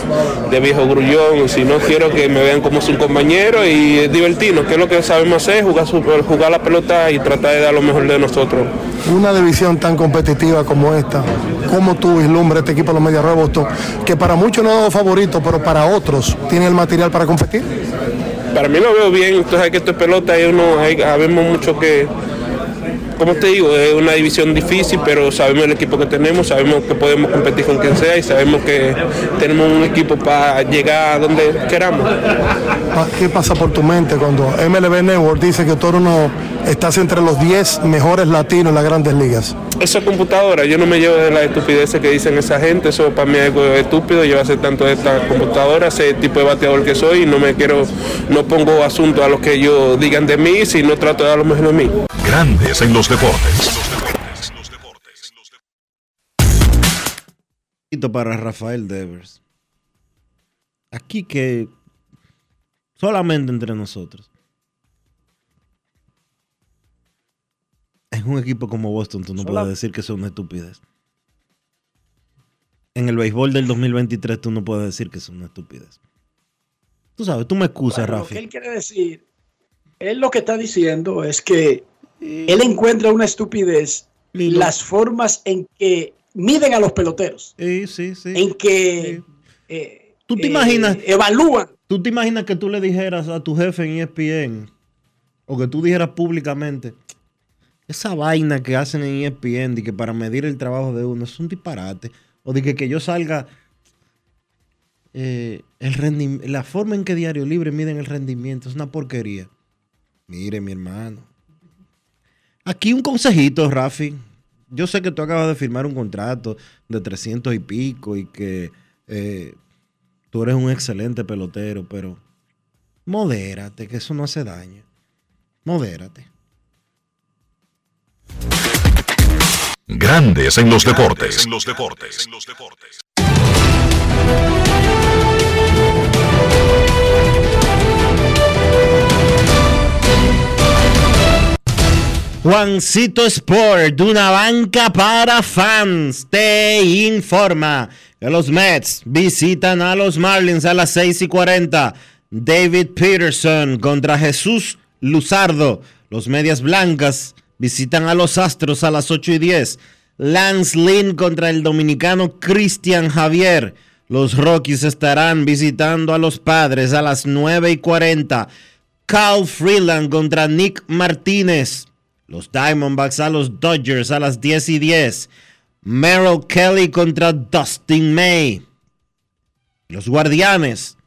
de viejo grullón, sino quiero que me vean como su compañero y divertirnos, que es lo que sabemos hacer, jugar, su- jugar la pelota y tratar de dar lo mejor de nosotros. Una división tan competitiva como esta, ¿cómo tú vislumbras este equipo de los Medias Rojas Boston, que para muchos no es favorito, pero para otros tiene el material para competir? Para mí lo veo bien, entonces hay que esto es pelota, y uno, hay, sabemos mucho que, como te digo, es una división difícil, pero sabemos el equipo que tenemos, sabemos que podemos competir con quien sea y sabemos que tenemos un equipo para llegar a donde queramos. ¿Qué pasa por tu mente cuando MLB Network dice que tú no estás entre los 10 mejores latinos en las grandes ligas? Esa computadora, yo no me llevo de las estupideces que dicen esa gente, eso para mí es algo estúpido, llevarse tanto de esta computadora, ese tipo de bateador que soy, y no me quiero, no pongo asunto a lo que ellos digan de mí, sino trato de dar lo mejor de mí. Grandes en los deportes. Poquito para Rafael Devers. Aquí que solamente entre nosotros. En un equipo como Boston tú no puedes decir que eso es una estupidez. En el béisbol del 2023 tú no puedes decir que eso es una estupidez. Tú sabes, tú me excusas, Bueno, Rafi. Lo que él quiere decir, él lo que está diciendo es que él encuentra una estupidez las formas en que miden a los peloteros. Sí, sí, sí. En que eh, ¿Tú te eh, imaginas? evalúan. ¿Tú te imaginas que tú le dijeras a tu jefe en ESPN o que tú dijeras públicamente esa vaina que hacen en ESPN de que para medir el trabajo de uno es un disparate o de que, que yo salga eh, el la forma en que Diario Libre miden el rendimiento es una porquería. Mire, mi hermano. Aquí un consejito, Rafi. Yo sé que tú acabas de firmar un contrato de 300 y pico y que eh, tú eres un excelente pelotero, pero modérate, que eso no hace daño. Modérate. Grandes en los deportes. En los deportes. Juancito Sport, de una banca para fans, te informa que los Mets visitan a los Marlins a las 6 y 40. David Peterson contra Jesús Luzardo. Los Medias Blancas visitan a los Astros a las 8 y 10. Lance Lynn contra el dominicano Cristian Javier. Los Rockies estarán visitando a los Padres a las 9 y 40. Cal Freeland contra Nick Martínez. Los Diamondbacks a los Dodgers a las 10 y 10. Merrill Kelly contra Dustin May. Los Guardianes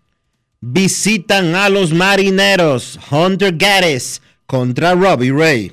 visitan a los Marineros. Hunter Gaddis contra Robbie Ray.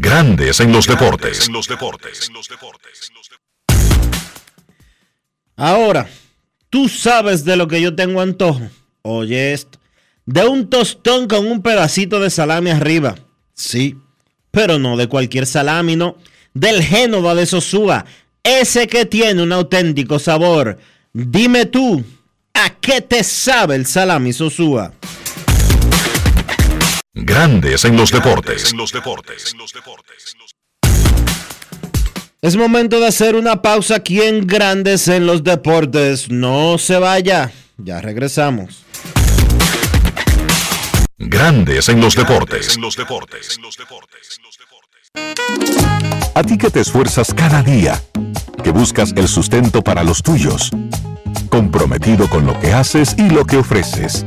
Grandes en los deportes. En los deportes. Ahora, tú sabes de lo que yo tengo antojo. Oye esto. De un tostón con un pedacito de salami arriba. Sí, pero no de cualquier salami, no. Del Génova de Sosúa. Ese que tiene un auténtico sabor. Dime tú, ¿a qué te sabe el salami Sosúa? Grandes en los deportes. En los deportes. Es momento de hacer una pausa aquí en Grandes en los Deportes. No se vaya, ya regresamos. Grandes en los deportes. En los deportes. A ti que te esfuerzas cada día, que buscas el sustento para los tuyos, comprometido con lo que haces y lo que ofreces.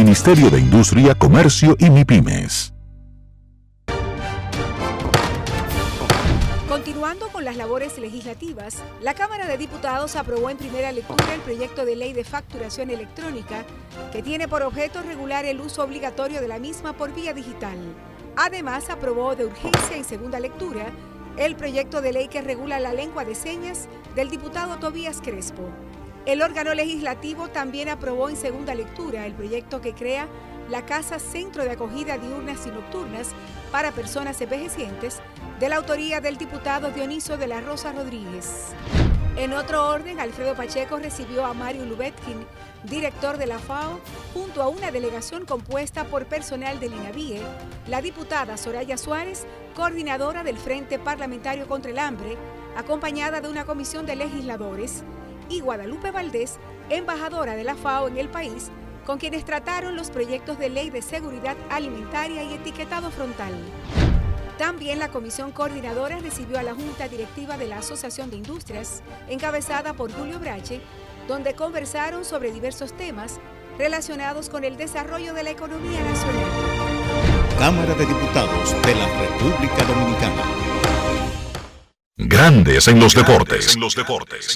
Ministerio de Industria, Comercio y MIPIMES. Continuando con las labores legislativas, la Cámara de Diputados aprobó en primera lectura el proyecto de ley de facturación electrónica que tiene por objeto regular el uso obligatorio de la misma por vía digital. Además, aprobó de urgencia en segunda lectura el proyecto de ley que regula la lengua de señas del diputado Tobías Crespo. El órgano legislativo también aprobó en segunda lectura el proyecto que crea la Casa Centro de Acogida Diurnas y Nocturnas para Personas Envejecientes, de la autoría del diputado Dioniso de la Rosa Rodríguez. En otro orden, Alfredo Pacheco recibió a Mario Lubetkin, director de la FAO, junto a una delegación compuesta por personal del INAVIE, la diputada Soraya Suárez, coordinadora del Frente Parlamentario contra el Hambre, acompañada de una comisión de legisladores, y Guadalupe Valdés, embajadora de la FAO en el país, con quienes trataron los proyectos de ley de seguridad alimentaria y etiquetado frontal. También la comisión coordinadora recibió a la Junta Directiva de la Asociación de Industrias, encabezada por Julio Brache, donde conversaron sobre diversos temas relacionados con el desarrollo de la economía nacional. Cámara de Diputados de la República Dominicana. Grandes en los deportes. En los deportes.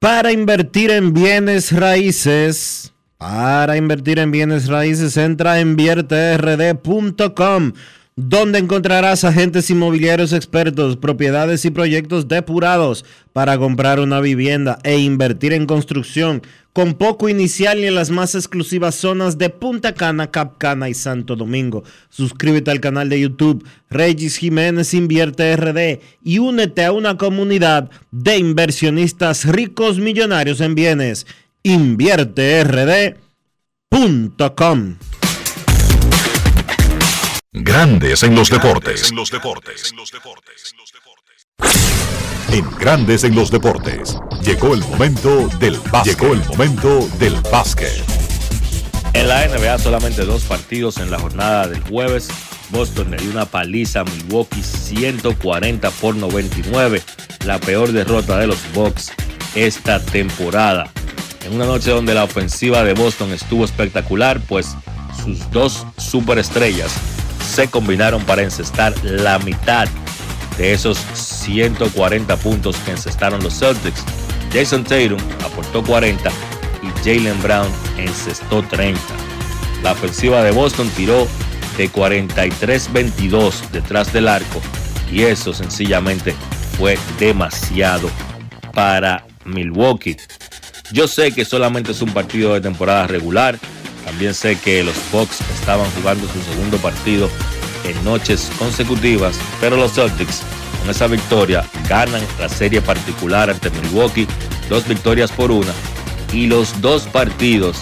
Para invertir en bienes raíces, para invertir en bienes raíces, entra en invierterd.com donde encontrarás agentes inmobiliarios expertos, propiedades y proyectos depurados para comprar una vivienda e invertir en construcción con poco inicial y en las más exclusivas zonas de Punta Cana, Capcana y Santo Domingo. Suscríbete al canal de YouTube Regis Jiménez Invierte RD y únete a una comunidad de inversionistas ricos millonarios en bienes. InvierteRD.com Grandes en los deportes. En los deportes. En Grandes en los deportes. Llegó el momento del básquet. Llegó el momento del básquet. En la NBA solamente dos partidos en la jornada del jueves. Boston le dio una paliza a Milwaukee 140 por 99, la peor derrota de los Bucks esta temporada. En una noche donde la ofensiva de Boston estuvo espectacular, pues sus dos superestrellas se combinaron para encestar la mitad de esos 140 puntos que encestaron los Celtics. Jason Tatum aportó 40 y Jalen Brown encestó 30. La ofensiva de Boston tiró de 43-22 detrás del arco y eso sencillamente fue demasiado para Milwaukee. Yo sé que solamente es un partido de temporada regular, también sé que los Bucks estaban jugando su segundo partido en noches consecutivas, pero los Celtics con esa victoria ganan la serie particular ante Milwaukee, dos victorias por una, y los dos partidos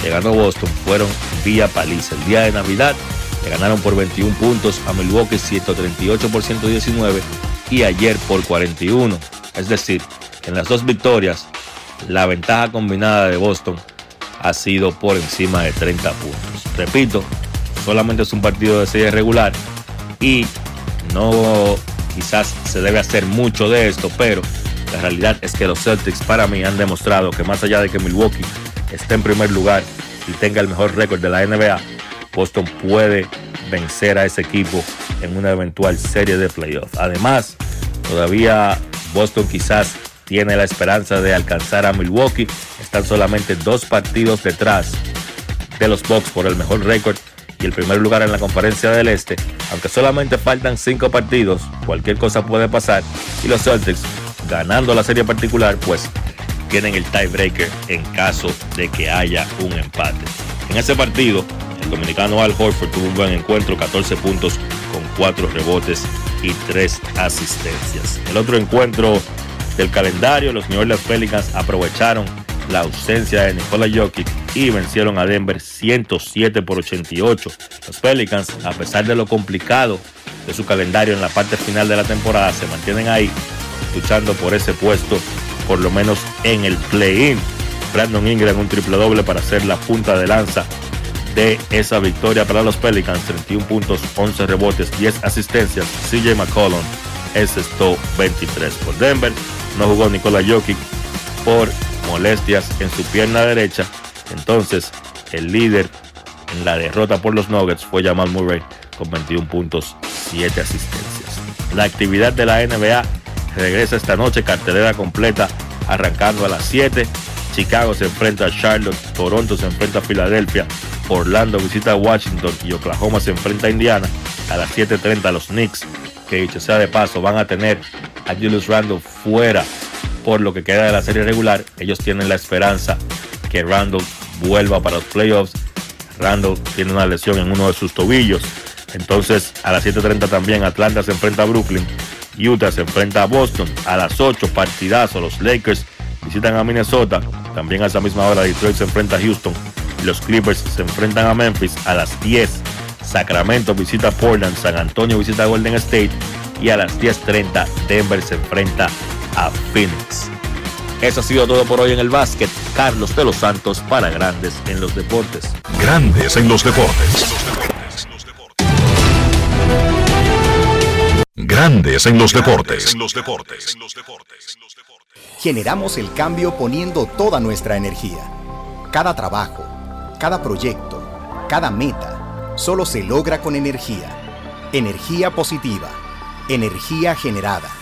que ganó Boston fueron vía paliza. El día de Navidad le ganaron por 21 puntos a Milwaukee 138 por 119 y ayer por 41. Es decir, en las dos victorias, la ventaja combinada de Boston ha sido por encima de 30 puntos. Repito, solamente es un partido de serie regular y no quizás se debe hacer mucho de esto, pero la realidad es que los Celtics para mí han demostrado que más allá de que Milwaukee esté en primer lugar y tenga el mejor récord de la NBA, Boston puede vencer a ese equipo en una eventual serie de playoffs. Además, todavía Boston quizás tiene la esperanza de alcanzar a Milwaukee. Están solamente dos partidos detrás de los Bucks por el mejor récord y el primer lugar en la conferencia del Este. Aunque solamente faltan cinco partidos, cualquier cosa puede pasar. Y los Celtics, ganando la serie particular, pues tienen el tiebreaker en caso de que haya un empate. En ese partido, el dominicano Al Horford tuvo un buen encuentro, 14 puntos con 4 rebotes y 3 asistencias. El otro encuentro del calendario, los New Orleans Pelicans aprovecharon la ausencia de Nikola Jokic y vencieron a Denver 107 por 88. Los Pelicans, a pesar de lo complicado de su calendario en la parte final de la temporada, se mantienen ahí luchando por ese puesto, por lo menos en el play-in. Brandon Ingram un triple doble para ser la punta de lanza de esa victoria para los Pelicans, 31 puntos, 11 rebotes, 10 asistencias. CJ McCollum esto 23 por Denver. No jugó Nikola Jokic por molestias en su pierna derecha. Entonces, el líder en la derrota por los Nuggets fue Jamal Murray con 21 puntos, 7 asistencias. La actividad de la NBA regresa esta noche, cartelera completa, arrancando a las 7. Chicago se enfrenta a Charlotte, Toronto se enfrenta a Filadelfia, Orlando visita a Washington y Oklahoma se enfrenta a Indiana. A las 7.30 los Knicks que dicho sea de paso, van a tener a Julius Randle fuera por lo que queda de la serie regular. Ellos tienen la esperanza que Randle vuelva para los playoffs. Randle tiene una lesión en uno de sus tobillos. Entonces, a las 7.30 también Atlanta se enfrenta a Brooklyn. Utah se enfrenta a Boston. A las 8, partidazo. Los Lakers visitan a Minnesota. También a esa misma hora Detroit se enfrenta a Houston. Los Clippers se enfrentan a Memphis a las 10. Sacramento visita Portland. San Antonio visita Golden State. Y a las 10.30 Denver se enfrenta a Phoenix. Eso ha sido todo por hoy en el básquet. Carlos de los Santos para Grandes en los Deportes. Grandes en los Deportes. Grandes en los deportes. Generamos el cambio poniendo toda nuestra energía. Cada trabajo, cada proyecto, cada meta, solo se logra con energía. Energía positiva. Energía generada.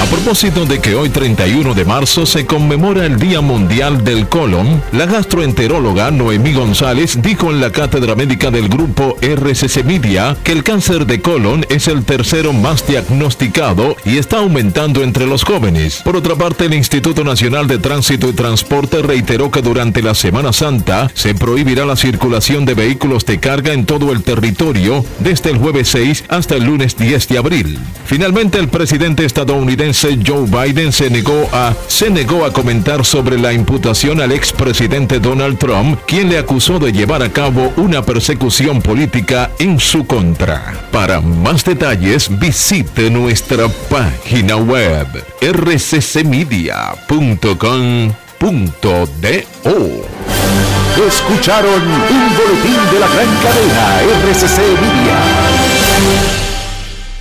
A propósito de que hoy 31 de marzo se conmemora el Día Mundial del Colon, la gastroenteróloga Noemí González dijo en la cátedra médica del grupo RCC Media que el cáncer de colon es el tercero más diagnosticado y está aumentando entre los jóvenes. Por otra parte, el Instituto Nacional de Tránsito y Transporte reiteró que durante la Semana Santa se prohibirá la circulación de vehículos de carga en todo el territorio desde el jueves 6 hasta el lunes 10 de abril. Finalmente, el presidente estadounidense Joe Biden se negó a se negó a comentar sobre la imputación al expresidente Donald Trump, quien le acusó de llevar a cabo una persecución política en su contra. Para más detalles, visite nuestra página web rccmedia.com.do. Escucharon un boletín de la gran cadena RCC Media.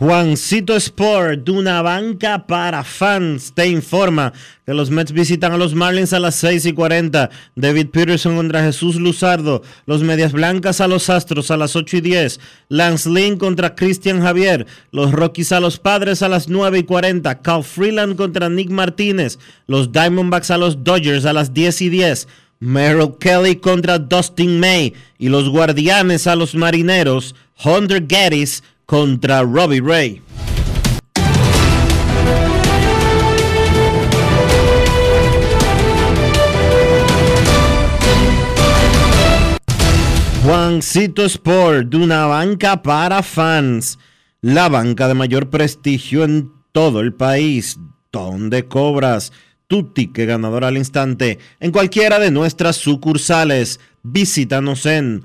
Juancito Sport, de una banca para fans, te informa que los Mets visitan a los Marlins a las 6 y 40. David Peterson contra Jesús Luzardo. Los Medias Blancas a los Astros a las 8 y 10. Lance Lynn contra Christian Javier. Los Rockies a los Padres a las 9 y 40. Cal Freeland contra Nick Martínez. Los Diamondbacks a los Dodgers a las 10 y 10. Merrill Kelly contra Dustin May. Y los Guardianes a los Marineros. Hunter Gaddis contra Robbie Ray. Juancito Sport, de una banca para fans, la banca de mayor prestigio en todo el país, donde cobras tu ticket ganador al instante en cualquiera de nuestras sucursales. Visítanos en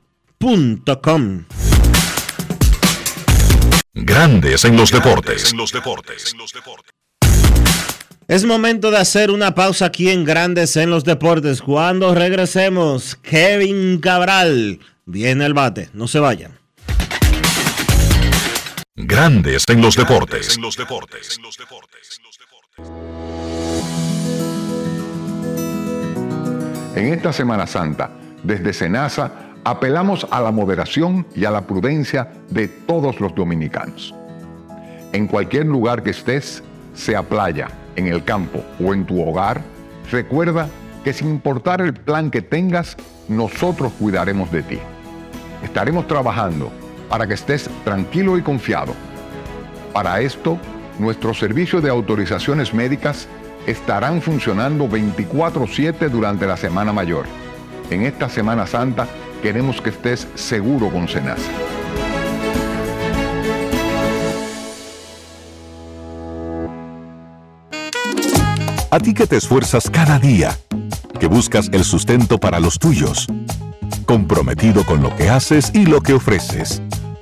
Grandes en los deportes. Es momento de hacer una pausa aquí en Grandes en los deportes. Cuando regresemos, Kevin Cabral viene el bate. No se vayan. Grandes en los deportes. En esta Semana Santa, desde Senasa, apelamos a la moderación y a la prudencia de todos los dominicanos. En cualquier lugar que estés, sea playa, en el campo o en tu hogar, recuerda que sin importar el plan que tengas, nosotros cuidaremos de ti. Estaremos trabajando para que estés tranquilo y confiado. Para esto, nuestros servicios de autorizaciones médicas estarán funcionando 24/7 durante la Semana Mayor. En esta Semana Santa queremos que estés seguro con Senasa. A ti que te esfuerzas cada día, que buscas el sustento para los tuyos, comprometido con lo que haces y lo que ofreces.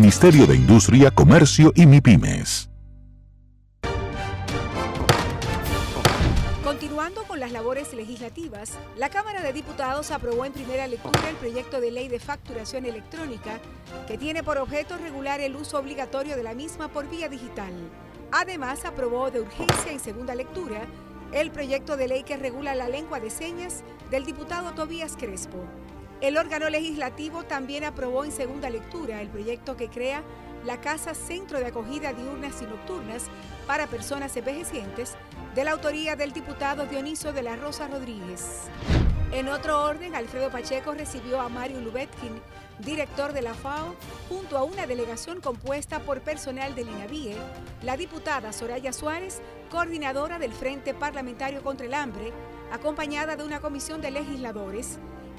Ministerio de Industria, Comercio y MIPIMES. las labores legislativas, la Cámara de Diputados aprobó en primera lectura el proyecto de ley de facturación electrónica que tiene por objeto regular el uso obligatorio de la misma por vía digital. Además, aprobó de urgencia en segunda lectura el proyecto de ley que regula la lengua de señas del diputado Tobías Crespo. El órgano legislativo también aprobó en segunda lectura el proyecto que crea la Casa Centro de Acogida Diurnas y Nocturnas para Personas Envejecientes de la autoría del diputado Dioniso de la Rosa Rodríguez. En otro orden, Alfredo Pacheco recibió a Mario Lubetkin, director de la FAO, junto a una delegación compuesta por personal del INAVIE, la diputada Soraya Suárez, coordinadora del Frente Parlamentario contra el Hambre, acompañada de una comisión de legisladores,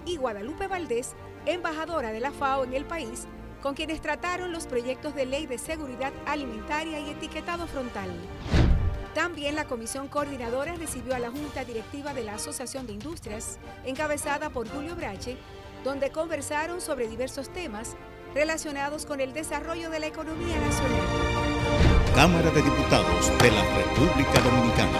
y Guadalupe Valdés, embajadora de la FAO en el país, con quienes trataron los proyectos de ley de seguridad alimentaria y etiquetado frontal. También la comisión coordinadora recibió a la Junta Directiva de la Asociación de Industrias, encabezada por Julio Brache, donde conversaron sobre diversos temas relacionados con el desarrollo de la economía nacional. Cámara de Diputados de la República Dominicana.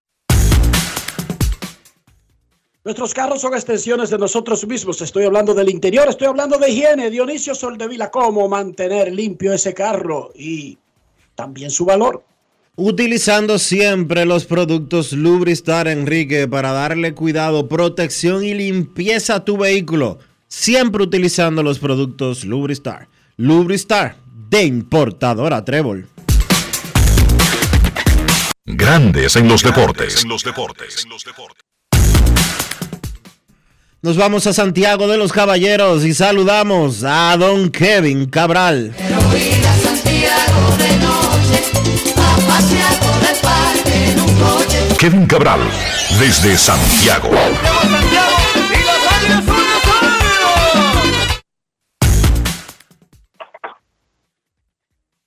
Nuestros carros son extensiones de nosotros mismos. Estoy hablando del interior, estoy hablando de higiene. Dionisio Soldevila, cómo mantener limpio ese carro y también su valor. Utilizando siempre los productos Lubristar, Enrique, para darle cuidado, protección y limpieza a tu vehículo. Siempre utilizando los productos Lubristar. Lubristar, de importadora Trébol. Grandes en los deportes. En los deportes. Nos vamos a Santiago de los Caballeros y saludamos a don Kevin Cabral. Kevin Cabral, desde Santiago.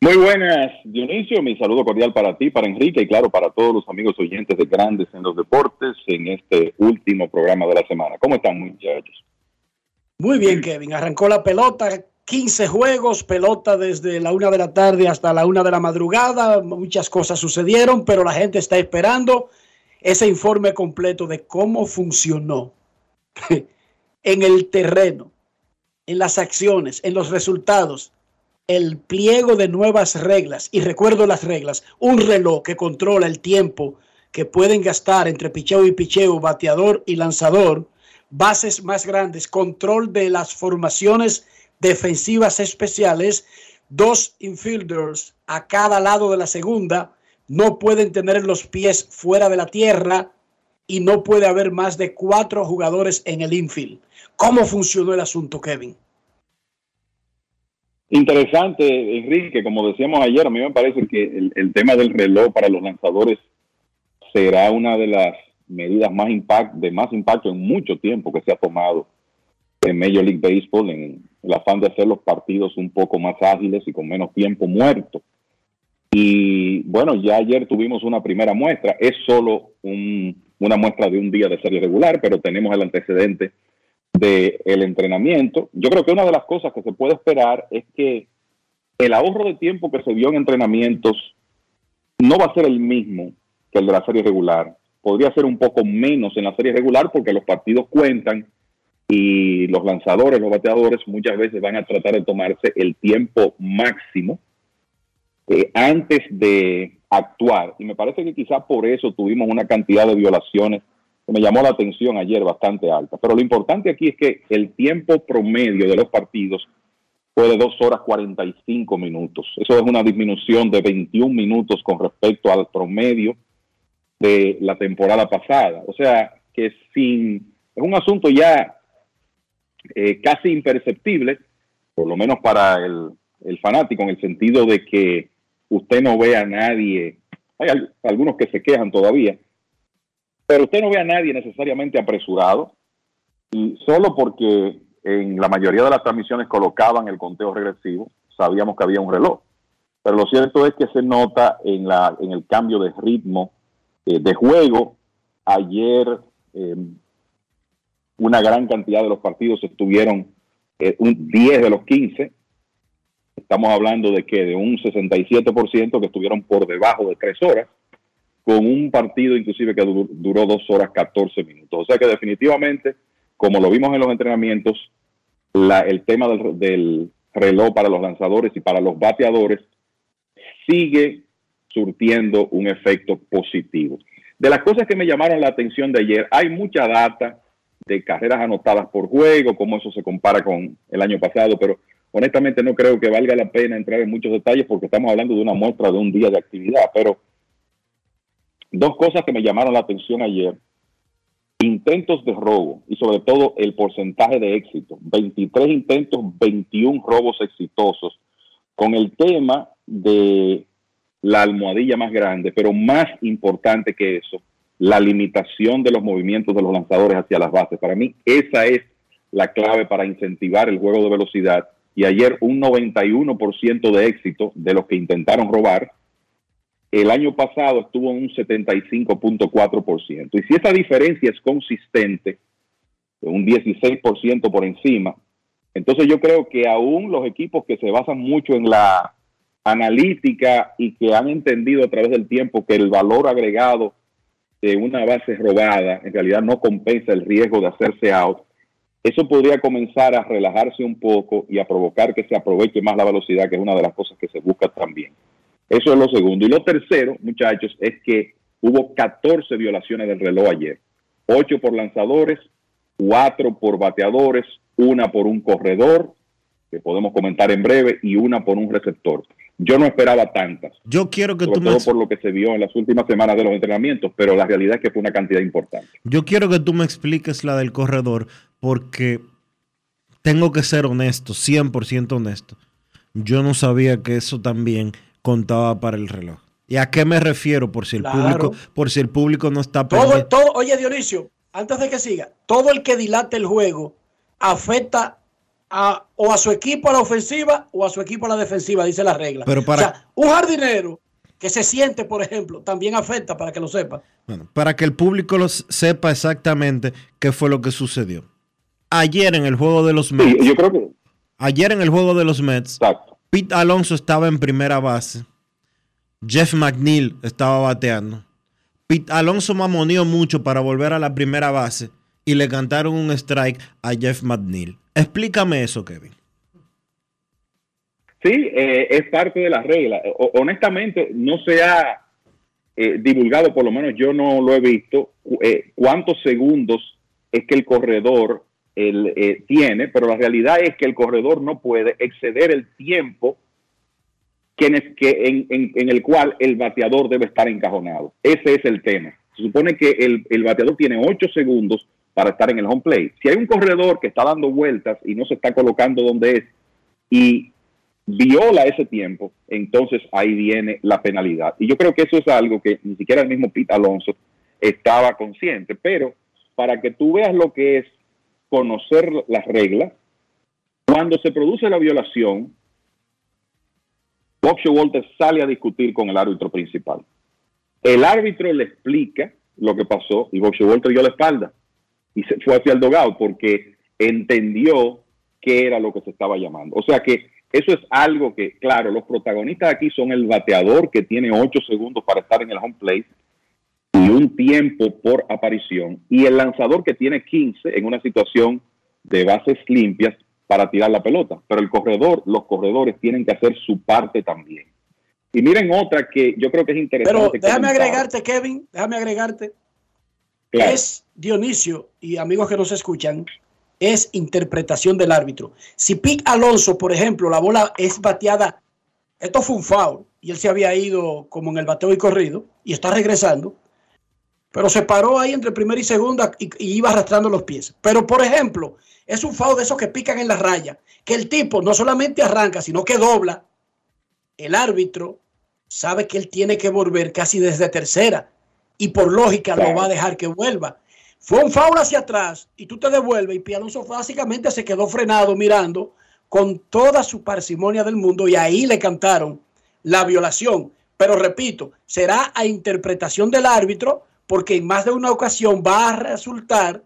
Muy buenas, Dionisio. Mi saludo cordial para ti, para Enrique y claro, para todos los amigos oyentes de Grandes en los Deportes en este último programa de la semana. ¿Cómo están, muchachos? Muy bien, Kevin. Arrancó la pelota, 15 juegos, pelota desde la una de la tarde hasta la una de la madrugada. Muchas cosas sucedieron, pero la gente está esperando ese informe completo de cómo funcionó (laughs) en el terreno, en las acciones, en los resultados el pliego de nuevas reglas, y recuerdo las reglas, un reloj que controla el tiempo que pueden gastar entre picheo y picheo, bateador y lanzador, bases más grandes, control de las formaciones defensivas especiales, dos infielders a cada lado de la segunda, no pueden tener los pies fuera de la tierra y no puede haber más de cuatro jugadores en el infield. ¿Cómo funcionó el asunto, Kevin? Interesante, Enrique, como decíamos ayer, a mí me parece que el, tema del reloj para los lanzadores será una de las medidas más impact, de más impacto en mucho tiempo que se ha tomado en Major League Baseball en el afán de hacer los partidos un poco más ágiles y con menos tiempo muerto. Y bueno, ya ayer tuvimos una primera muestra, es solo una muestra de un día de serie regular, pero tenemos el antecedente del el entrenamiento. Yo creo que una de las cosas que se puede esperar es que el ahorro de tiempo que se vio en entrenamientos no va a ser el mismo que el de la serie regular. Podría ser un poco menos en la serie regular porque los partidos cuentan y los lanzadores, los bateadores muchas veces van a tratar de tomarse el tiempo máximo eh, antes de actuar. Y me parece que quizás por eso tuvimos una cantidad de violaciones me llamó la atención ayer bastante alta. Pero lo importante aquí es que el tiempo promedio de los partidos fue de 2 horas 45 minutos. Eso es una disminución de 21 minutos con respecto al promedio de la temporada pasada. O sea, que sin, es un asunto ya eh, casi imperceptible, por lo menos para el, fanático, en el sentido de que usted no ve a nadie, hay algunos que se quejan todavía, pero usted no ve a nadie necesariamente apresurado, y solo porque en la mayoría de las transmisiones colocaban el conteo regresivo, sabíamos que había un reloj. Pero lo cierto es que se nota en, la, en el cambio de ritmo eh, de juego. Ayer eh, una gran cantidad de los partidos estuvieron eh, un 10 de los 15. Estamos hablando de que de un 67% que estuvieron por debajo de 3 horas, con un partido inclusive que duró 2 horas 14 minutos. O sea que definitivamente como lo vimos en los entrenamientos, el tema del, reloj para los lanzadores y para los bateadores sigue surtiendo un efecto positivo. De las cosas que me llamaron la atención de ayer, hay mucha data de carreras anotadas por juego, cómo eso se compara con el año pasado, pero honestamente no creo que valga la pena entrar en muchos detalles porque estamos hablando de una muestra de un día de actividad, pero dos cosas que me llamaron la atención ayer intentos de robo y sobre todo el porcentaje de éxito. 23 intentos, 21 robos exitosos, con el tema de la almohadilla más grande, pero más importante que eso, la limitación de los movimientos de los lanzadores hacia las bases. Para mí esa es la clave para incentivar el juego de velocidad. Y ayer un 91% de éxito de los que intentaron robar el año pasado estuvo en un 75.4%. Y si esa diferencia es consistente, un 16% por encima, entonces yo creo que aún los equipos que se basan mucho en la analítica y que han entendido a través del tiempo que el valor agregado de una base robada en realidad no compensa el riesgo de hacerse out, eso podría comenzar a relajarse un poco y a provocar que se aproveche más la velocidad, que es una de las cosas que se busca también. Eso es lo segundo. Y lo tercero, muchachos, es que hubo 14 violaciones del reloj ayer. 8 por lanzadores, 4 por bateadores, una por un corredor, que podemos comentar en breve, y una por un receptor. Yo no esperaba tantas. Yo quiero que sobre tú todo por lo que se vio en las últimas semanas de los entrenamientos, pero la realidad es que fue una cantidad importante. Yo quiero que tú me expliques la del corredor, porque tengo que ser honesto, 100% honesto. Yo no sabía que eso también contaba para el reloj. ¿Y a qué me refiero? Por si el público, por si el público no está todo, todo, Oye, Dionisio, antes de que siga, todo el que dilate el juego afecta a, o a su equipo a la ofensiva o a su equipo a la defensiva, dice la regla. Pero para, o sea, un jardinero que se siente, por ejemplo, también afecta para que lo sepa. Bueno, para que el público lo sepa exactamente qué fue lo que sucedió. Ayer en el juego de los Mets. yo creo que. Ayer en el juego de los Mets. Exacto Pete Alonso estaba en primera base. Jeff McNeil estaba bateando. Pete Alonso mamoneó mucho para volver a la primera base y le cantaron un strike a Jeff McNeil. Explícame eso, Kevin. Sí, eh, es parte de la regla. honestamente, no se ha eh, divulgado, por lo menos yo no lo he visto, eh, cuántos segundos es que el corredor él, eh, tiene, pero la realidad es que el corredor no puede exceder el tiempo que en, en, el cual el bateador debe estar encajonado. Ese es el tema. Se supone que el, el bateador tiene 8 segundos para estar en el home plate. Si hay un corredor que está dando vueltas y no se está colocando donde es y viola ese tiempo, entonces ahí viene la penalidad. Y yo creo que eso es algo que ni siquiera el mismo Pete Alonso estaba consciente, pero para que tú veas lo que es conocer las reglas, cuando se produce la violación, Bob Walter sale a discutir con el árbitro principal. El árbitro le explica lo que pasó y Bob Walter dio la espalda y se fue hacia el dogado porque entendió qué era lo que se estaba llamando. O sea que eso es algo que, claro, los protagonistas aquí son el bateador que tiene 8 segundos para estar en el home plate y un tiempo por aparición, y el lanzador que tiene 15 en una situación de bases limpias para tirar la pelota. Pero el corredor, los corredores tienen que hacer su parte también. Y miren otra que yo creo que es interesante. Pero déjame agregarte, Kevin, déjame agregarte. Es Dionisio y amigos que nos escuchan, es interpretación del árbitro. Si Pic Alonso, por ejemplo, la bola es bateada, esto fue un foul y él se había ido como en el bateo y corrido y está regresando, pero se paró ahí entre primera y segunda y, iba arrastrando los pies. Pero, por ejemplo, es un foul de esos que pican en la raya, que el tipo no solamente arranca, sino que dobla. El árbitro sabe que él tiene que volver casi desde tercera y por lógica lo va a dejar que vuelva. Fue un foul hacia atrás y tú te devuelves y Pialonso básicamente se quedó frenado mirando con toda su parsimonia del mundo y ahí le cantaron la violación. Pero repito, será a interpretación del árbitro porque en más de una ocasión va a resultar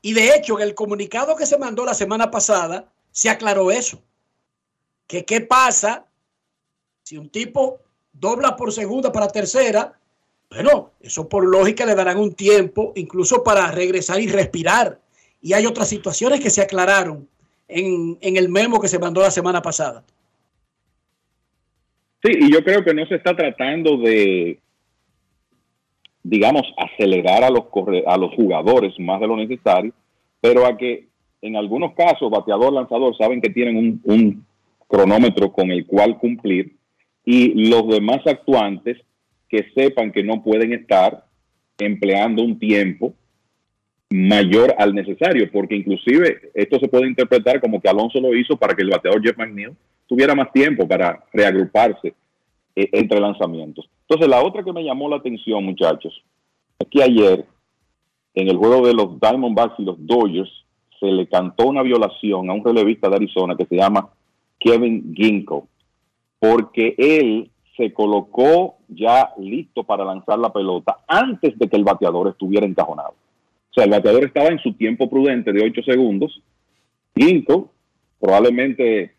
y de hecho en el comunicado que se mandó la semana pasada se aclaró eso. Que qué pasa si un tipo dobla por segunda para tercera bueno, eso por lógica le darán un tiempo incluso para regresar y respirar. Y hay otras situaciones que se aclararon en, el memo que se mandó la semana pasada. Sí, y yo creo que no se está tratando de, digamos, acelerar a los, a los jugadores más de lo necesario, pero a que en algunos casos bateador, lanzador saben que tienen un, cronómetro con el cual cumplir y los demás actuantes que sepan que no pueden estar empleando un tiempo mayor al necesario, porque inclusive esto se puede interpretar como que Alonso lo hizo para que el bateador Jeff McNeil tuviera más tiempo para reagruparse eh, entre lanzamientos. Entonces, la otra que me llamó la atención, muchachos, es que ayer en el juego de los Diamondbacks y los Dodgers se le cantó una violación a un relevista de Arizona que se llama Kevin Ginkgo, porque él se colocó ya listo para lanzar la pelota antes de que el bateador estuviera encajonado. O sea, el bateador estaba en su tiempo prudente de 8 segundos. Quinto, probablemente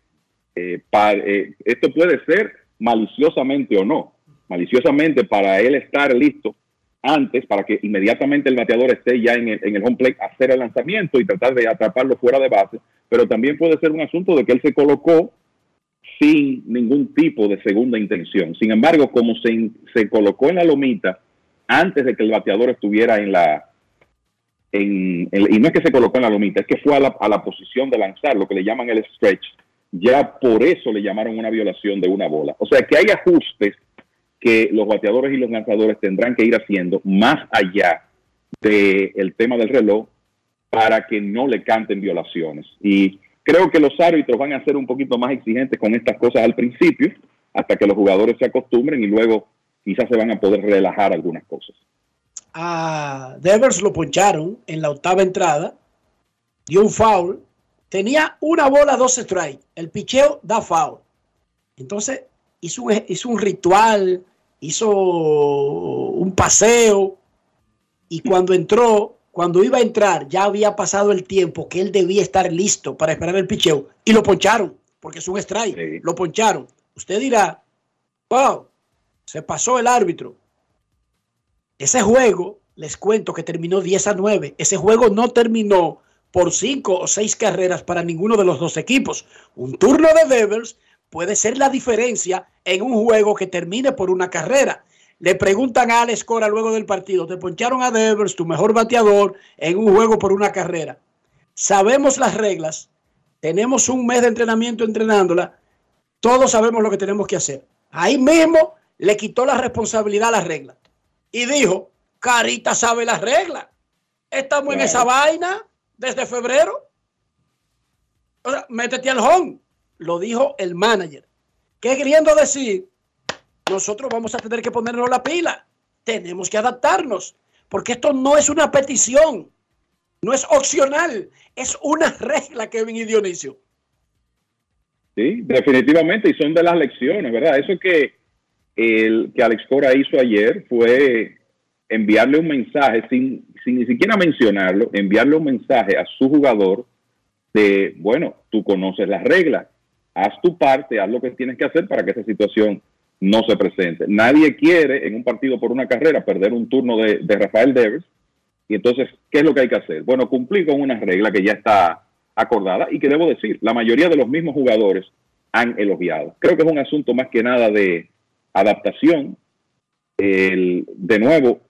eh, eh, esto puede ser maliciosamente o no. Maliciosamente para él estar listo antes, para que inmediatamente el bateador esté ya en el, en el home plate, hacer el lanzamiento y tratar de atraparlo fuera de base. Pero también puede ser un asunto de que él se colocó sin ningún tipo de segunda intención. Sin embargo, como se, se colocó en la lomita antes de que el bateador estuviera en la... En, y no es que se colocó en la lomita, es que fue a la, a la posición de lanzar, lo que le llaman el stretch. Ya por eso le llamaron una violación de una bola. O sea que hay ajustes que los bateadores y los lanzadores tendrán que ir haciendo más allá del tema del reloj para que no le canten violaciones. Y Creo que los árbitros van a ser un poquito más exigentes con estas cosas al principio, hasta que los jugadores se acostumbren y luego quizás se van a poder relajar algunas cosas. A Devers lo poncharon en la octava entrada, dio un foul, tenía una bola, dos strikes, el picheo da foul. Entonces hizo un, hizo un ritual, hizo un paseo y cuando entró cuando iba a entrar, ya había pasado el tiempo que él debía estar listo para esperar el picheo y lo poncharon, porque es un strike. Lo poncharon. Usted dirá, wow, se pasó el árbitro. Ese juego, les cuento que terminó 10 a 9. Ese juego no terminó por 5 o 6 carreras para ninguno de los dos equipos. Un turno de Devers puede ser la diferencia en un juego que termine por una carrera. Le preguntan a Alex Cora luego del partido, te poncharon a Devers, tu mejor bateador, en un juego por una carrera. Sabemos las reglas, tenemos un mes de entrenamiento entrenándola, todos sabemos lo que tenemos que hacer. Ahí mismo le quitó la responsabilidad a la regla y dijo, Carita sabe las reglas. Estamos en esa vaina desde febrero. O sea, métete al home. Lo dijo el manager. ¿Qué queriendo decir? nosotros vamos a tener que ponernos la pila. Tenemos que adaptarnos. porque esto no es una petición, no es opcional, es una (laughs) regla, Kevin y Dionisio. Sí, definitivamente, y son de las lecciones, ¿verdad? Eso que, el, que Alex Cora hizo ayer fue enviarle un mensaje sin, sin ni siquiera mencionarlo, enviarle un mensaje a su jugador de, bueno, tú conoces las reglas, haz tu parte, haz lo que tienes que hacer para que esa situación no se presente. Nadie quiere en un partido por una carrera perder un turno de, de Rafael Devers. Y entonces, ¿qué es lo que hay que hacer? Bueno, cumplir con una regla que ya está acordada y que debo decir, la mayoría de los mismos jugadores han elogiado. Creo que es un asunto más que nada de adaptación. El, de nuevo,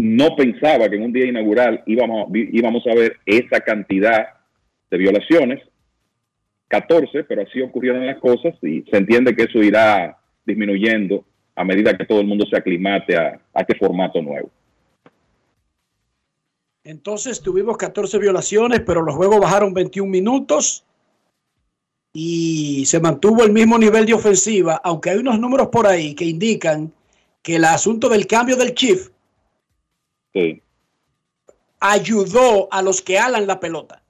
no pensaba que en un día inaugural íbamos, íbamos a ver esa cantidad de violaciones, 14, pero así ocurrieron las cosas y se entiende que eso irá disminuyendo a medida que todo el mundo se aclimate a, a este formato nuevo. Entonces tuvimos 14 violaciones, pero los juegos bajaron 21 minutos y se mantuvo el mismo nivel de ofensiva, aunque hay unos números por ahí que indican que el asunto del cambio del ayudó a los que alan la pelota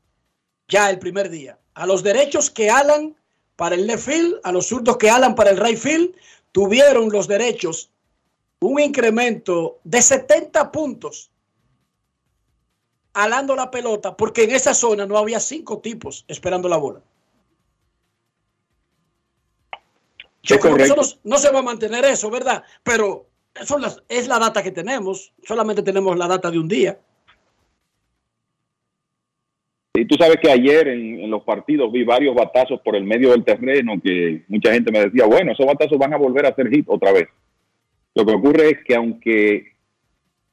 ya el primer día. A los derechos que alan para el left field, a los zurdos que alan para el right field, tuvieron los derechos un incremento de 70 puntos alando la pelota, porque en esa zona no había cinco tipos esperando la bola. Yo creo que eso no, no, se va a mantener eso, ¿verdad? Pero es la data que tenemos. Solamente tenemos la data de un día. Y tú sabes que ayer en, los partidos vi varios batazos por el medio del terreno que mucha gente me decía, bueno, esos batazos van a volver a ser hit otra vez. Lo que ocurre es que aunque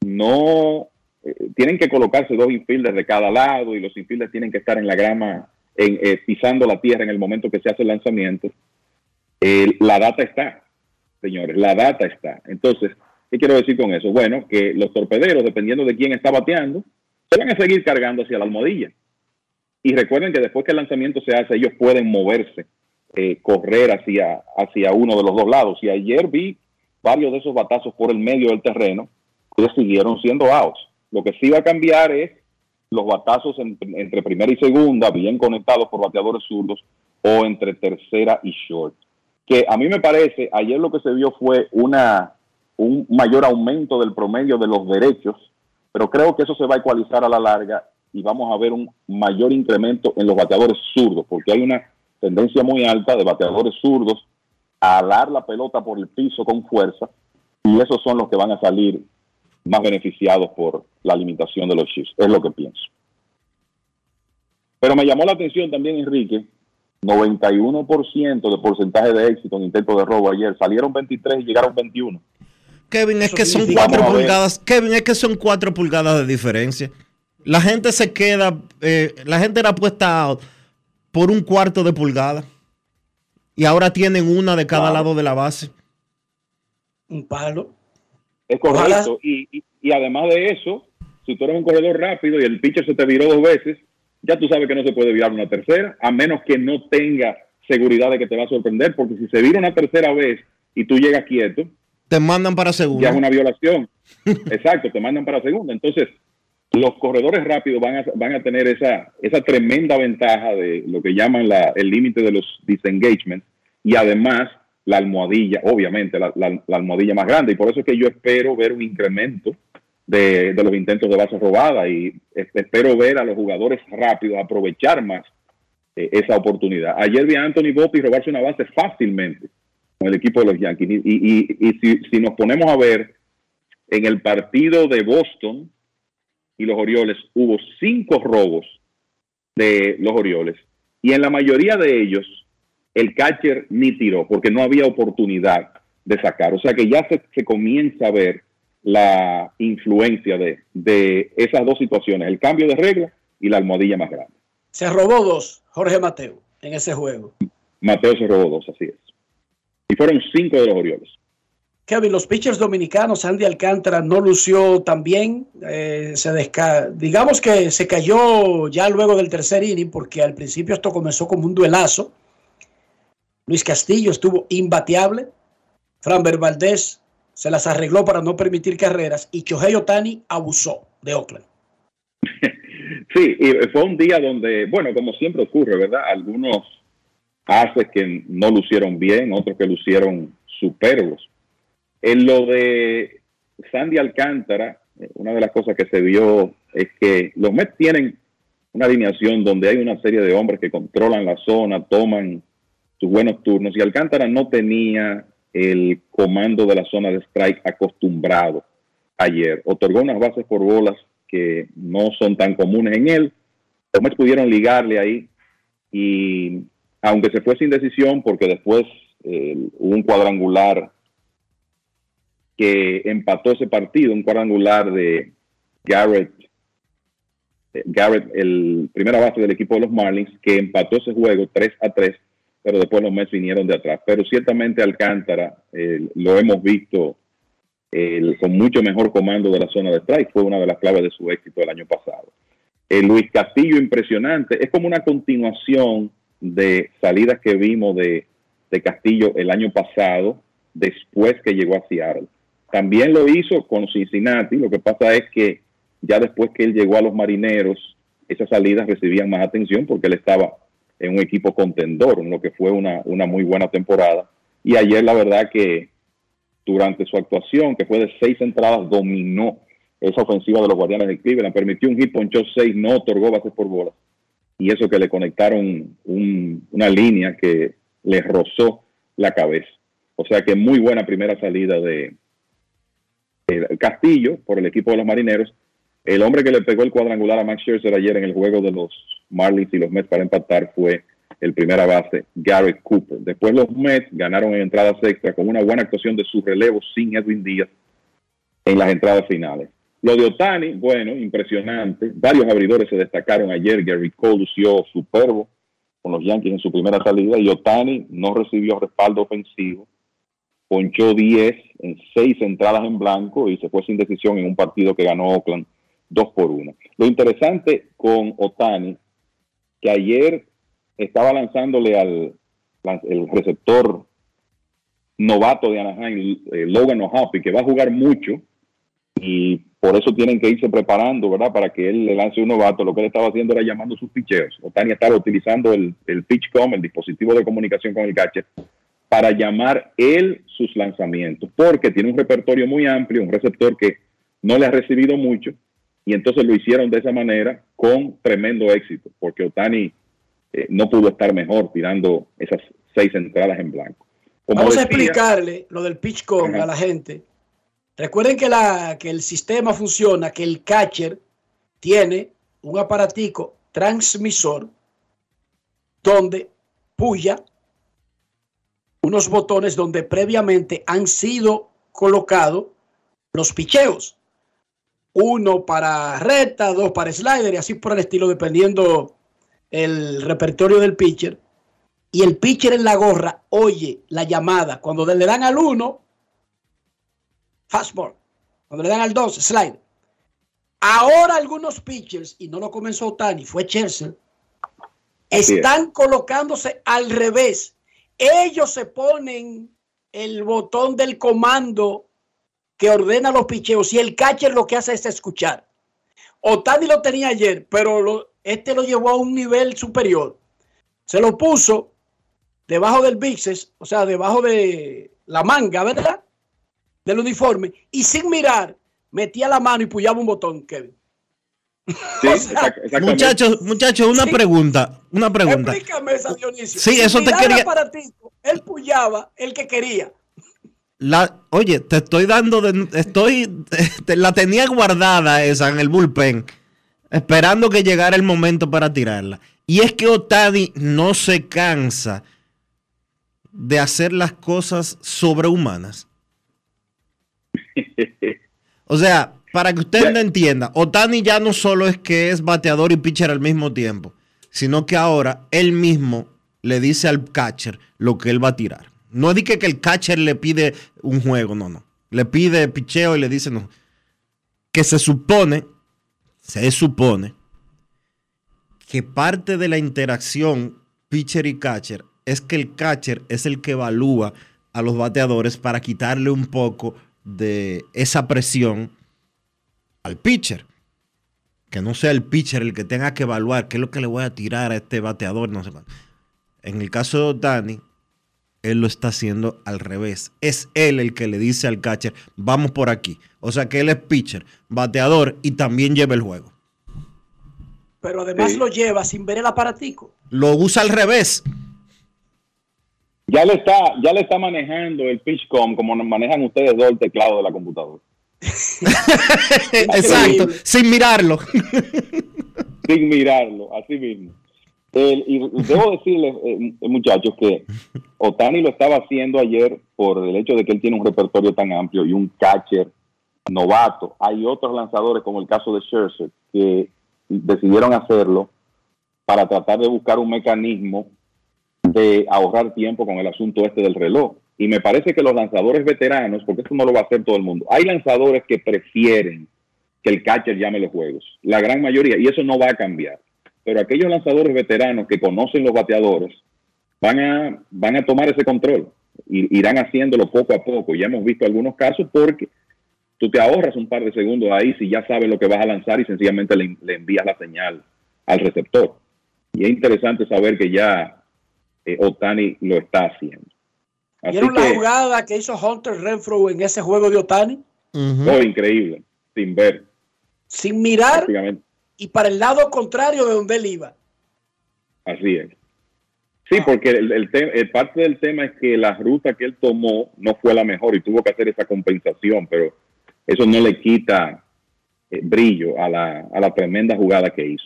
no eh, tienen que colocarse dos infielders de cada lado y los infielders tienen que estar en la grama, en, eh, pisando la tierra en el momento que se hace el lanzamiento, la data está, señores, la data está. Entonces, ¿qué quiero decir con eso? Bueno, que los torpederos, dependiendo de quién está bateando, se van a seguir cargando hacia la almohadilla. Y recuerden que después que el lanzamiento se hace, ellos pueden moverse, eh, correr hacia, hacia uno de los dos lados. Y ayer vi varios de esos batazos por el medio del terreno, que siguieron siendo outs. Lo que sí va a cambiar es los batazos en, entre primera y segunda, bien conectados por bateadores zurdos, o entre tercera y short. Que a mí me parece, ayer lo que se vio fue una, un mayor aumento del promedio de los derechos, pero creo que eso se va a ecualizar a la larga y vamos a ver un mayor incremento en los bateadores zurdos, porque hay una tendencia muy alta de bateadores zurdos a alar la pelota por el piso con fuerza, y esos son los que van a salir más beneficiados por la limitación de los chips. Es lo que pienso. Pero me llamó la atención también, Enrique, 91% de porcentaje de éxito en intento de robo ayer. Salieron 23 y llegaron 21. Kevin, es que son cuatro pulgadas. Kevin, es que son cuatro pulgadas de diferencia. La gente se queda, eh, la gente era puesta por un cuarto de pulgada. Y ahora tienen una de cada lado de la base. Un palo. Es correcto. Y, y, y, además de eso, si tú eres un corredor rápido y el pitcher se te viró dos veces, ya tú sabes que no se puede virar una tercera, a menos que no tenga seguridad de que te va a sorprender, porque si se vira una tercera vez y tú llegas quieto, te mandan para segunda. Ya es una violación. (laughs) Exacto, te mandan para segunda. Entonces, los corredores rápidos van a, van a tener esa, esa tremenda ventaja de lo que llaman la, el límite de los disengagements y además la almohadilla, obviamente, la, la, la, almohadilla más grande. Y por eso es que yo espero ver un incremento de, los intentos de base robada y espero ver a los jugadores rápidos aprovechar más eh, esa oportunidad. Ayer vi a Anthony Botti robarse una base fácilmente con el equipo de los Yankees. Y, y, si nos ponemos a ver en el partido de Boston y los Orioles, hubo cinco robos de los Orioles. Y en la mayoría de ellos, el catcher ni tiró porque no había oportunidad de sacar. O sea que ya se, se comienza a ver la influencia de, de, esas dos situaciones, el cambio de regla y la almohadilla más grande. Se robó dos, Jorge Mateo, en ese juego. Mateo se robó dos, así es. Y fueron cinco de los Orioles. Kevin, los pitchers dominicanos, Andy Alcántara no lució tan bien. Eh, se desca digamos que se cayó ya luego del tercer inning, porque al principio esto comenzó como un duelazo. Luis Castillo estuvo imbateable. Fran Valdés se las arregló para no permitir carreras y Shohei Otani abusó de Oakland. (laughs) Sí, y fue un día donde, bueno, como siempre ocurre, ¿verdad? Algunos haces que no lucieron bien, otros que lucieron superbos. En lo de Sandy Alcántara, eh, una de las cosas que se vio es que los Mets tienen una alineación donde hay una serie de hombres que controlan la zona, toman sus buenos turnos, y Alcántara no tenía el comando de la zona de strike acostumbrado ayer. Otorgó unas bases por bolas que no son tan comunes en él. Los Mets pudieron ligarle ahí y aunque se fue sin decisión porque después hubo un cuadrangular que empató ese partido, un cuadrangular de Garrett, eh, Garrett, el primera base del equipo de los Marlins, que empató ese juego 3 a 3, pero después los Mets vinieron de atrás. Pero ciertamente Alcántara, eh, lo hemos visto con mucho mejor comando de la zona de strike, fue una de las claves de su éxito el año pasado. Luis Castillo, impresionante, es como una continuación de salidas que vimos de, de Castillo el año pasado, después que llegó a Seattle. También lo hizo con Cincinnati, lo que pasa es que ya después que él llegó a los marineros, esas salidas recibían más atención porque él estaba en un equipo contendor, en lo que fue una, una muy buena temporada. Y ayer la verdad que durante su actuación, que fue de seis entradas, dominó esa ofensiva de los Guardianes de Cleveland, permitió un hit, ponchó seis, no otorgó bases por bolas. Y eso que le conectaron una línea que le rozó la cabeza. O sea que muy buena primera salida de, Castillo por el equipo de los Marineros. El hombre que le pegó el cuadrangular a Max Scherzer ayer en el juego de los Marlins y los Mets para empatar fue el primera base, Garrett Cooper. Después los Mets ganaron en entradas extra con una buena actuación de su relevo sin Edwin Díaz en las entradas finales. Lo de Otani, bueno, impresionante. Varios abridores se destacaron ayer. Gary Cole lució superbo con los Yankees en su primera salida y Otani no recibió respaldo ofensivo. Ponchó 10 en 6 entradas en blanco y se fue sin decisión en un partido que ganó Oakland 2 por 1. Lo interesante con Otani, que ayer estaba lanzándole al el receptor novato de Anaheim, eh, Logan O'Happy, que va a jugar mucho y por eso tienen que irse preparando, ¿verdad? Para que él le lance un novato. Lo que él estaba haciendo era llamando sus picheos. Otani estaba utilizando el, el PitchCom, el dispositivo de comunicación con el catcher, para llamar él sus lanzamientos, porque tiene un repertorio muy amplio, un receptor que no le ha recibido mucho, y entonces lo hicieron de esa manera con tremendo éxito, porque Otani eh, no pudo estar mejor tirando esas seis entradas en blanco. Vamos a explicarle lo del PitchCom a la gente. Recuerden que, la, que el sistema funciona, que el catcher tiene un aparatico transmisor donde puya unos botones donde previamente han sido colocados los picheos. Uno para recta, dos para slider y así por el estilo, dependiendo el repertorio del pitcher. Y el pitcher en la gorra oye la llamada. Cuando le dan al uno, fastball. Cuando le dan al 2, slide. Ahora algunos pitchers, y no lo comenzó Tani, fue Chelsea, están colocándose al revés. Ellos se ponen el botón del comando que ordena los picheos y el catcher lo que hace es escuchar. Otani lo tenía ayer, pero este lo llevó a un nivel superior. Se lo puso debajo del bíceps, o sea, debajo de la manga, ¿verdad? del uniforme y sin mirar metía la mano y puyaba un botón, Kevin. (laughs) muchachos, muchachos, una pregunta, una pregunta. Explícame esa, Dionisio. Sí, eso te quería. él puyaba el que quería. La, oye, te estoy dando, de, estoy, (laughs) te, la tenía guardada esa en el bullpen, esperando que llegara el momento para tirarla. Y es que Otani no se cansa de hacer las cosas sobrehumanas. (laughs) o sea, para que usted no entienda, Otani ya no solo es que es bateador y pitcher al mismo tiempo, sino que ahora él mismo le dice al catcher lo que él va a tirar. No es que, que el catcher le pide un juego, no, no. Le pide picheo y le dice no. Que se supone, se supone, que parte de la interacción pitcher y catcher es que el catcher es el que evalúa a los bateadores para quitarle un poco de esa presión al pitcher. Que no sea el pitcher el que tenga que evaluar qué es lo que le voy a tirar a este bateador, no sé cuánto. En el caso de Dani, él lo está haciendo al revés. Es él el que le dice al catcher, vamos por aquí. O sea que él es pitcher, bateador y también lleva el juego. Pero además lo lleva sin ver el aparatico. Lo usa al revés. Ya le está, ya le está manejando el pitchcom como manejan ustedes dos el teclado de la computadora. (laughs) Exacto, sin mirarlo. sin mirarlo, así mismo. Y debo (laughs) decirles, eh, muchachos, que Otani lo estaba haciendo ayer por el hecho de que él tiene un repertorio tan amplio y un catcher novato. Hay otros lanzadores, como el caso de Scherzer, que decidieron hacerlo para tratar de buscar un mecanismo de ahorrar tiempo con el asunto este del reloj. Y me parece que los lanzadores veteranos, porque esto no lo va a hacer todo el mundo, hay lanzadores que prefieren que el catcher llame los juegos, la gran mayoría, y eso no va a cambiar. Pero aquellos lanzadores veteranos que conocen los bateadores van a, van a tomar ese control y irán haciéndolo poco a poco. Ya hemos visto algunos casos porque tú te ahorras un par de segundos ahí si ya sabes lo que vas a lanzar y sencillamente le, envías la señal al receptor. Y es interesante saber que ya eh, Otani lo está haciendo. ¿Vieron la jugada que hizo Hunter Renfro en ese juego de Otani? Oh, increíble, sin ver. Sin mirar y para el lado contrario de donde él iba. Así es. Sí, porque el, parte del tema es que la ruta que él tomó no fue la mejor y tuvo que hacer esa compensación, pero eso no le quita eh, brillo a la, a la tremenda jugada que hizo.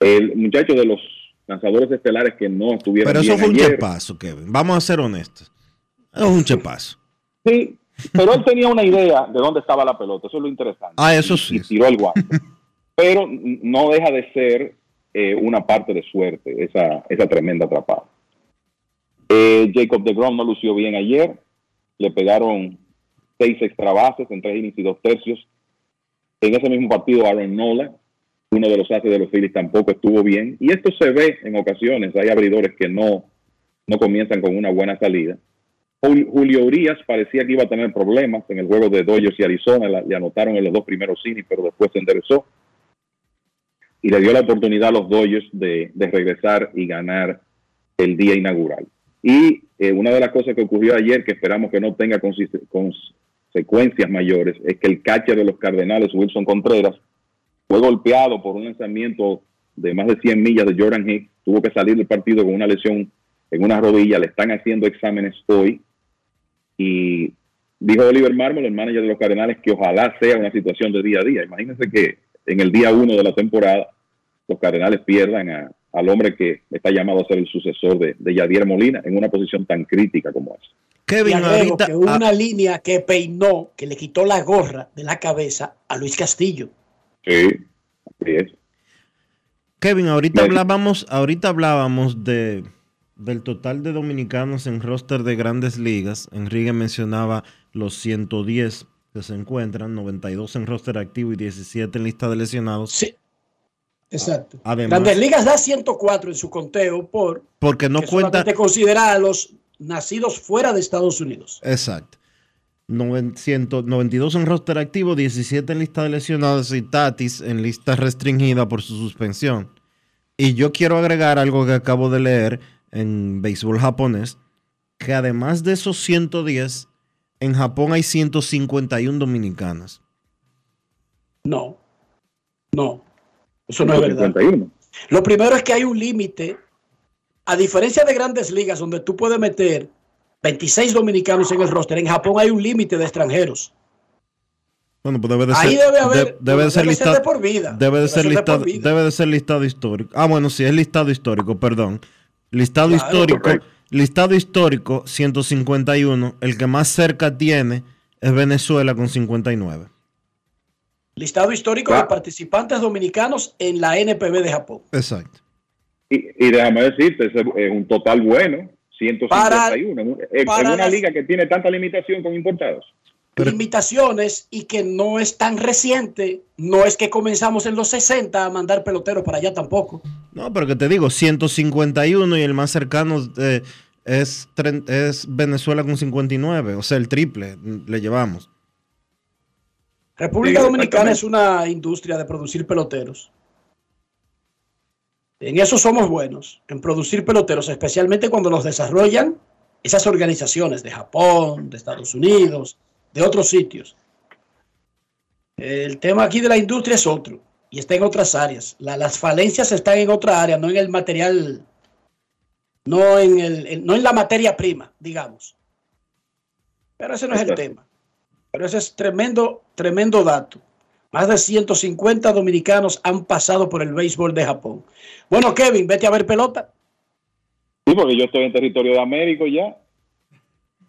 El muchacho de los lanzadores estelares que no estuvieron. Pero eso fue un chepazo, Kevin. Vamos a ser honestos. Es un chepazo. Sí, pero él tenía una idea de dónde estaba la pelota. Eso es lo interesante. Ah, eso sí. Y, tiró el guante. (laughs) pero no deja de ser eh, una parte de suerte esa, esa tremenda atrapada. Eh, Jacob de Grom no lució bien ayer. Le pegaron seis extra bases en tres innings y dos tercios. En ese mismo partido, Aaron Nola, uno de los haces de los Phillies, tampoco estuvo bien. Y esto se ve en ocasiones. Hay abridores que no, no comienzan con una buena salida. Julio Urias parecía que iba a tener problemas en el juego de Dodgers y Arizona. le anotaron en los dos primeros innings, pero después se enderezó. Y le dio la oportunidad a los Dodgers de, regresar y ganar el día inaugural. Y eh, una de las cosas que ocurrió ayer, que esperamos que no tenga con, secuencias mayores es que el catcher de los Cardenales, Wilson Contreras, fue golpeado por un lanzamiento de más de 100 millas de Jordan Hicks, tuvo que salir del partido con una lesión en una rodilla, le están haciendo exámenes hoy y dijo Oliver Marmol, el manager de los Cardenales, que ojalá sea una situación de día a día. Imagínense que en el día uno de la temporada los Cardenales pierdan al hombre que está llamado a ser el sucesor de, de Yadier Molina en una posición tan crítica como esa. Kevin, ahorita, que una ah. línea que peinó, que le quitó la gorra de la cabeza a Luis Castillo. Sí, así es. Kevin, ahorita hablábamos, ahorita hablábamos de del total de dominicanos en roster de grandes ligas. Enrique mencionaba los 110 que se encuentran, 92 en roster activo y 17 en lista de lesionados. Sí. Exacto. Grandes Ligas da 104 en su conteo por porque no cuenta te considera a los nacidos fuera de Estados Unidos. Exacto. 92 en roster activo, 17 en lista de lesionados y Tatis en lista restringida por su suspensión. Y yo quiero agregar algo que acabo de leer en béisbol japonés, que además de esos 110, en Japón hay 151 dominicanas. No, no, eso no es verdad. Lo primero es que hay un límite, a diferencia de grandes ligas donde tú puedes meter 26 dominicanos en el roster. En Japón hay un límite de extranjeros. Bueno, pues debe de ser, Ahí debe haber, debe, ser, listado, de por vida. Debe de ser, listado, debe de ser listado histórico. Ah, bueno, sí, es listado histórico, perdón. Listado histórico, listado histórico 151. El que más cerca tiene es Venezuela con 59. Listado histórico de participantes dominicanos en la NPB de Japón. Exacto. Y, y déjame decirte, es un total bueno. 151 en, una liga que tiene tanta limitación con importados. Limitaciones y que no es tan reciente, no es que comenzamos en los 60 a mandar peloteros para allá tampoco. No, pero que te digo, 151 y el más cercano es, es Venezuela con 59, o sea, el triple le llevamos. República Dominicana es una industria de producir peloteros. En eso somos buenos, en producir peloteros, especialmente cuando los desarrollan esas organizaciones de Japón, de Estados Unidos, de otros sitios. El tema aquí de la industria es otro y está en otras áreas. las falencias están en otra área, no en el material, no en, el, no en la materia prima, digamos. Pero ese no es el tema. Pero ese es tremendo, tremendo dato. Más de 150 dominicanos han pasado por el béisbol de Japón. Bueno, Kevin, vete a ver pelota. Sí, porque yo estoy en territorio de Américo ya.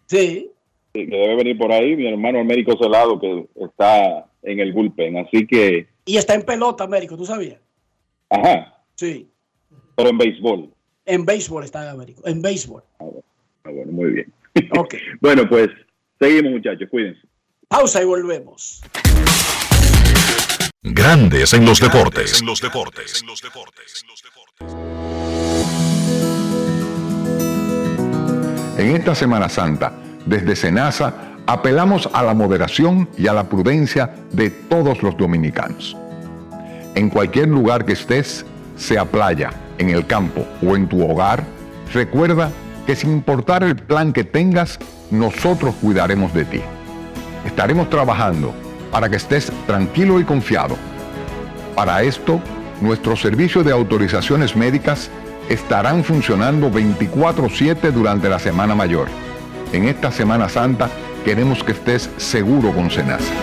Sí. Que debe venir por ahí mi hermano Américo Celado, que está en el bullpen. Así que. Y está en pelota, Américo, ¿tú sabías? Ajá. Sí. Pero en béisbol. En béisbol está en Américo. En béisbol. Ah, ah, bueno, muy bien. Ok. (laughs) bueno, pues seguimos, muchachos. Cuídense. Pausa y volvemos. Grandes en los deportes. En los deportes. En los deportes. En esta Semana Santa, desde Senasa, apelamos a la moderación y a la prudencia de todos los dominicanos. En cualquier lugar que estés, sea playa, en el campo o en tu hogar, recuerda que sin importar el plan que tengas, nosotros cuidaremos de ti. Estaremos trabajando para que estés tranquilo y confiado. Para esto, nuestros servicios de autorizaciones médicas estarán funcionando 24/7 durante la Semana Mayor. En esta Semana Santa queremos que estés seguro con Senasa.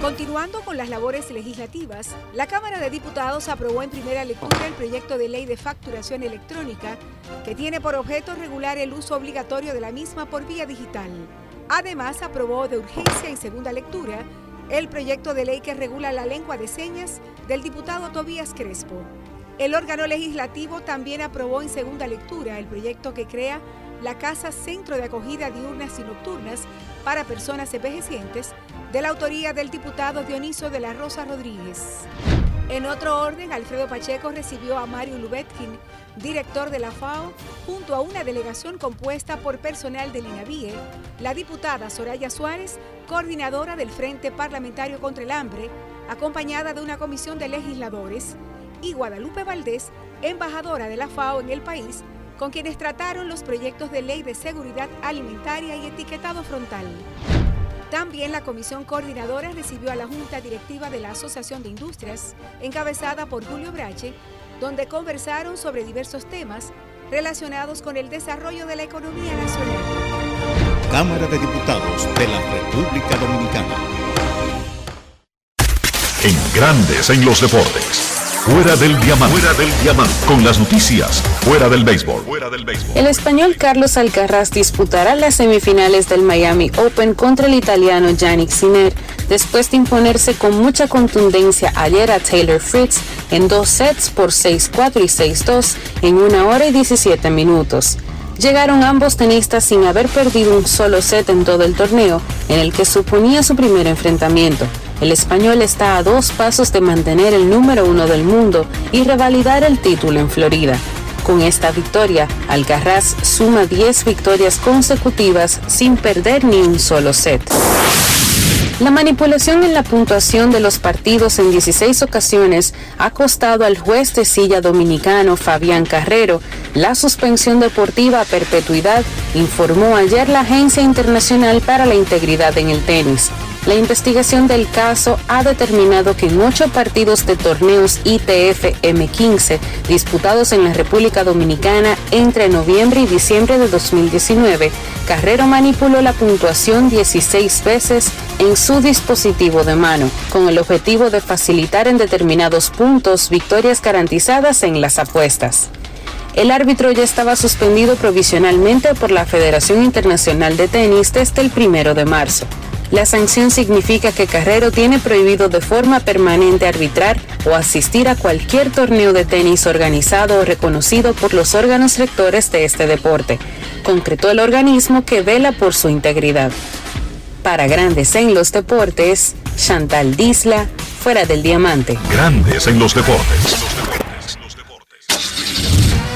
Continuando con las labores legislativas, la Cámara de Diputados aprobó en primera lectura el proyecto de ley de facturación electrónica que tiene por objeto regular el uso obligatorio de la misma por vía digital. Además, aprobó de urgencia en segunda lectura el proyecto de ley que regula la lengua de señas del diputado Tobías Crespo. El órgano legislativo también aprobó en segunda lectura el proyecto que crea la Casa Centro de Acogida Diurnas y Nocturnas para Personas Envejecientes, de la autoría del diputado Dioniso de la Rosa Rodríguez. En otro orden, Alfredo Pacheco recibió a Mario Lubetkin, director de la FAO, junto a una delegación compuesta por personal del INAVIE, la diputada Soraya Suárez, coordinadora del Frente Parlamentario contra el Hambre, acompañada de una comisión de legisladores, y Guadalupe Valdés, embajadora de la FAO en el país, con quienes trataron los proyectos de ley de seguridad alimentaria y etiquetado frontal. También la comisión coordinadora recibió a la Junta Directiva de la Asociación de Industrias, encabezada por Julio Brache, donde conversaron sobre diversos temas relacionados con el desarrollo de la economía nacional. Cámara de Diputados de la República Dominicana. En grandes en los deportes. Fuera del diamante. Fuera del diamante. Con las noticias. Fuera del béisbol. El español Carlos Alcaraz disputará las semifinales del Miami Open contra el italiano Yannick Sinner, después de imponerse con mucha contundencia ayer a Taylor Fritz en dos sets por 6-4 y 6-2 en una hora y 17 minutos. Llegaron ambos tenistas sin haber perdido un solo set en todo el torneo, en el que suponía su primer enfrentamiento. El español está a dos pasos de mantener el número uno del mundo y revalidar el título en Florida. Con esta victoria, Alcaraz suma 10 victorias consecutivas sin perder ni un solo set. La manipulación en la puntuación de los partidos en 16 ocasiones ha costado al juez de silla dominicano Fabián Carrero la suspensión deportiva a perpetuidad, informó ayer la Agencia Internacional para la Integridad en el Tenis. La investigación del caso ha determinado que en ocho partidos de torneos ITF M15 disputados en la República Dominicana entre noviembre y diciembre de 2019, Carrero manipuló la puntuación 16 veces en su dispositivo de mano, con el objetivo de facilitar en determinados puntos victorias garantizadas en las apuestas. El árbitro ya estaba suspendido provisionalmente por la Federación Internacional de Tenis desde el primero de marzo. La sanción significa que Carrero tiene prohibido de forma permanente arbitrar o asistir a cualquier torneo de tenis organizado o reconocido por los órganos rectores de este deporte, concretó el organismo que vela por su integridad. Para Grandes en los Deportes, Chantal Disla, fuera del diamante. Grandes en los deportes.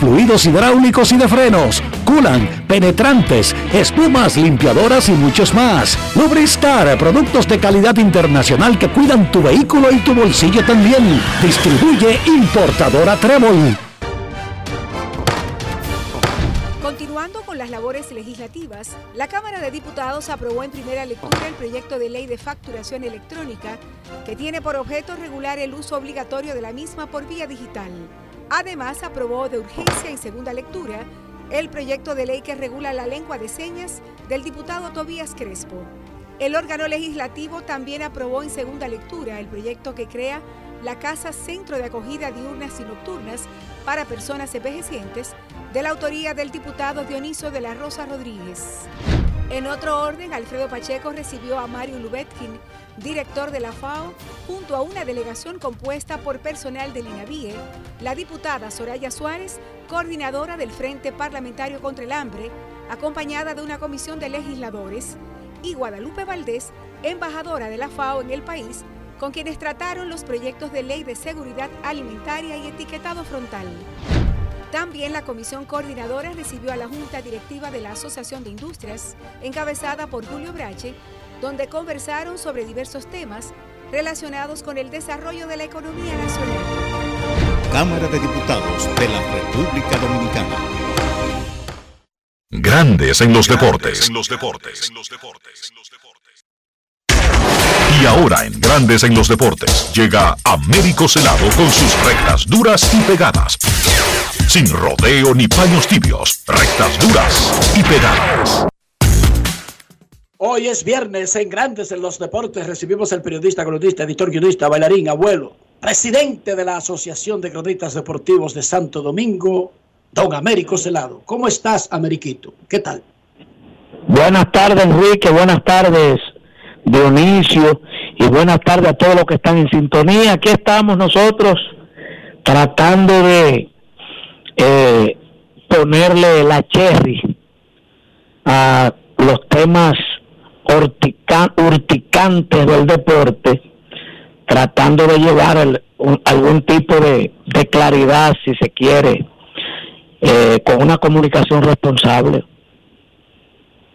fluidos hidráulicos y de frenos, culan, penetrantes, espumas, limpiadoras y muchos más. Lubristar, productos de calidad internacional que cuidan tu vehículo y tu bolsillo también. Distribuye importadora Trébol. Continuando con las labores legislativas, la Cámara de Diputados aprobó en primera lectura el proyecto de ley de facturación electrónica que tiene por objeto regular el uso obligatorio de la misma por vía digital. Además, aprobó de urgencia en segunda lectura el proyecto de ley que regula la lengua de señas del diputado Tobías Crespo. El órgano legislativo también aprobó en segunda lectura el proyecto que crea la Casa Centro de Acogida Diurnas y Nocturnas para Personas Envejecientes, de la autoría del diputado Dioniso de la Rosa Rodríguez. En otro orden, Alfredo Pacheco recibió a Mario Lubetkin, director de la FAO, junto a una delegación compuesta por personal del INAVIE, la diputada Soraya Suárez, coordinadora del Frente Parlamentario contra el Hambre, acompañada de una comisión de legisladores, y Guadalupe Valdés, embajadora de la FAO en el país, con quienes trataron los proyectos de ley de seguridad alimentaria y etiquetado frontal. También la comisión coordinadora recibió a la Junta Directiva de la Asociación de Industrias, encabezada por Julio Brache, donde conversaron sobre diversos temas relacionados con el desarrollo de la economía nacional. Cámara de Diputados de la República Dominicana. Grandes en los deportes. En los deportes. Y ahora en Grandes en los deportes llega Américo Celado con sus rectas duras y pegadas. Sin rodeo ni paños tibios, rectas duras y pegadas. Hoy es viernes en Grandes en los Deportes. Recibimos al periodista, cronista, editor, guionista, bailarín, abuelo, presidente de la Asociación de Cronistas Deportivos de Santo Domingo, don Américo Celado. ¿Cómo estás, Ameriquito? ¿Qué tal? Buenas tardes, Enrique. Buenas tardes, Dionisio. Y buenas tardes a todos los que están en sintonía. Aquí estamos nosotros tratando de eh, ponerle la cherry a los temas urticantes del deporte, tratando de llevar algún tipo de, claridad, si se quiere, eh, con una comunicación responsable.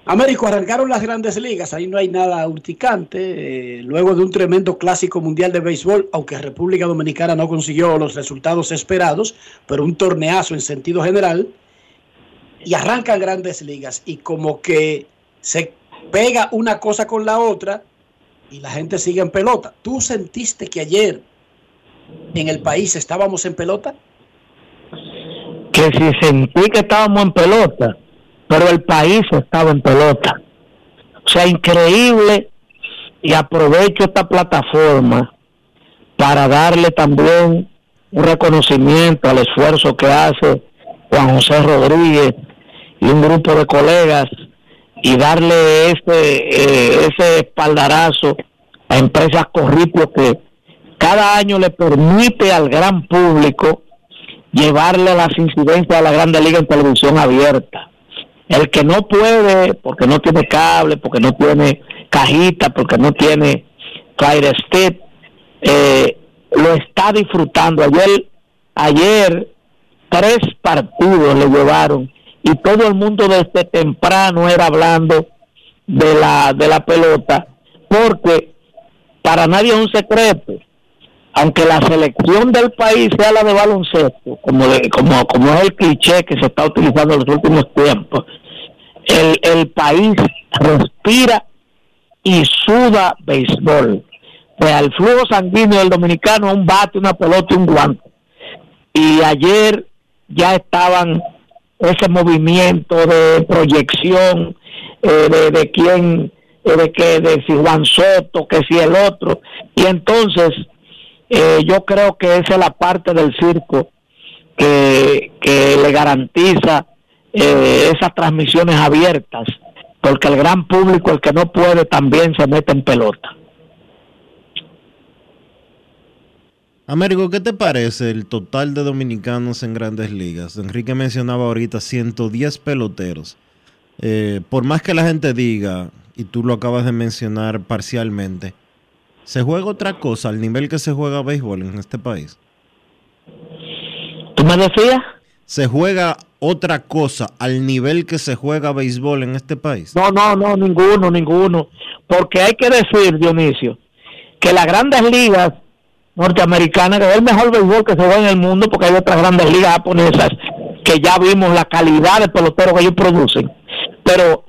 Américo, arrancaron las grandes ligas, ahí no hay nada urticante. Eh, luego de un tremendo clásico mundial de béisbol, aunque República Dominicana no consiguió los resultados esperados, pero un torneazo en sentido general, y arrancan grandes ligas y como que se pega una cosa con la otra y la gente sigue en pelota. ¿Tú sentiste que ayer en el país estábamos en pelota? Que si sentí que estábamos en pelota pero el país estaba en pelota. O sea, increíble y aprovecho esta plataforma para darle también un reconocimiento al esfuerzo que hace Juan José Rodríguez y un grupo de colegas y darle ese, eh, ese espaldarazo a empresas corruptas que cada año le permite al gran público llevarle las incidencias a la Grande Liga en televisión abierta. El que no puede, porque no tiene cable, porque no tiene cajita, porque no tiene Fire Stick, eh, lo está disfrutando. Ayer, ayer tres partidos le llevaron y todo el mundo desde temprano era hablando de la de la pelota porque para nadie es un secreto aunque la selección del país sea la de baloncesto como como como es el cliché que se está utilizando en los últimos tiempos el, el país respira y suda béisbol. Sea, el flujo sanguíneo del dominicano un bate, una pelota y un guante. Y ayer ya estaban ese movimiento de proyección eh, de, de quién, eh, de que de si Juan Soto, que si el otro. Y entonces eh, yo creo que esa es la parte del circo que, que le garantiza eh, esas transmisiones abiertas, porque el gran público, el que no puede, también se mete en pelota. Américo, ¿qué te parece el total de dominicanos en grandes ligas? Enrique mencionaba ahorita 110 peloteros. Eh, por más que la gente diga, y tú lo acabas de mencionar parcialmente, ¿se juega otra cosa al nivel que se juega béisbol en este país? ¿Tú me decías? ¿Se juega otra cosa al nivel que se juega béisbol en este país? No, no, no, ninguno, ninguno. Porque hay que decir, Dionisio, que las grandes ligas norteamericanas, que es el mejor béisbol que se juega en el mundo, porque hay otras grandes ligas japonesas que ya vimos la calidad de pelotero que ellos producen. Pero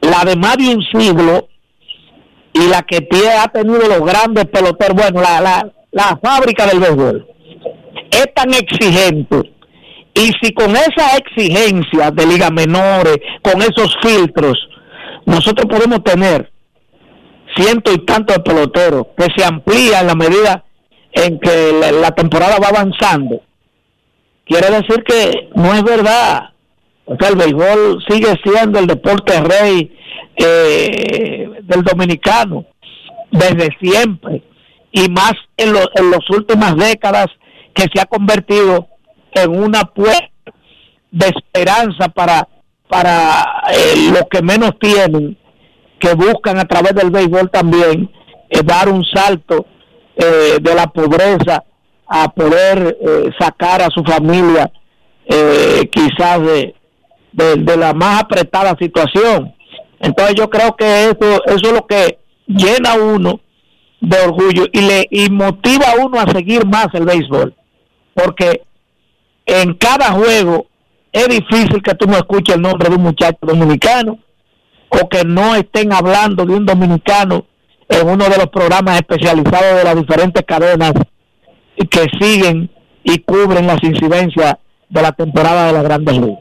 la de más de un siglo y la que ha tenido los grandes peloteros, bueno, la, la, la fábrica del béisbol, es tan exigente. Y si con esa exigencia de ligas menores, con esos filtros, nosotros podemos tener ciento y tantos peloteros que se amplía en la medida en que la, temporada va avanzando, quiere decir que no es verdad. O el béisbol sigue siendo el deporte rey eh, del dominicano desde siempre y más en, en las últimas décadas que se ha convertido en una puerta de esperanza para para eh, los que menos tienen que buscan a través del béisbol también eh, dar un salto eh, de la pobreza a poder eh, sacar a su familia eh, quizás de, de, la más apretada situación. Entonces yo creo que eso, eso es lo que llena a uno de orgullo y le y motiva a uno a seguir más el béisbol. Porque en cada juego es difícil que tú no escuches el nombre de un muchacho dominicano o que no estén hablando de un dominicano en uno de los programas especializados de las diferentes cadenas que siguen y cubren las incidencias de la temporada de la Grandes Ligas.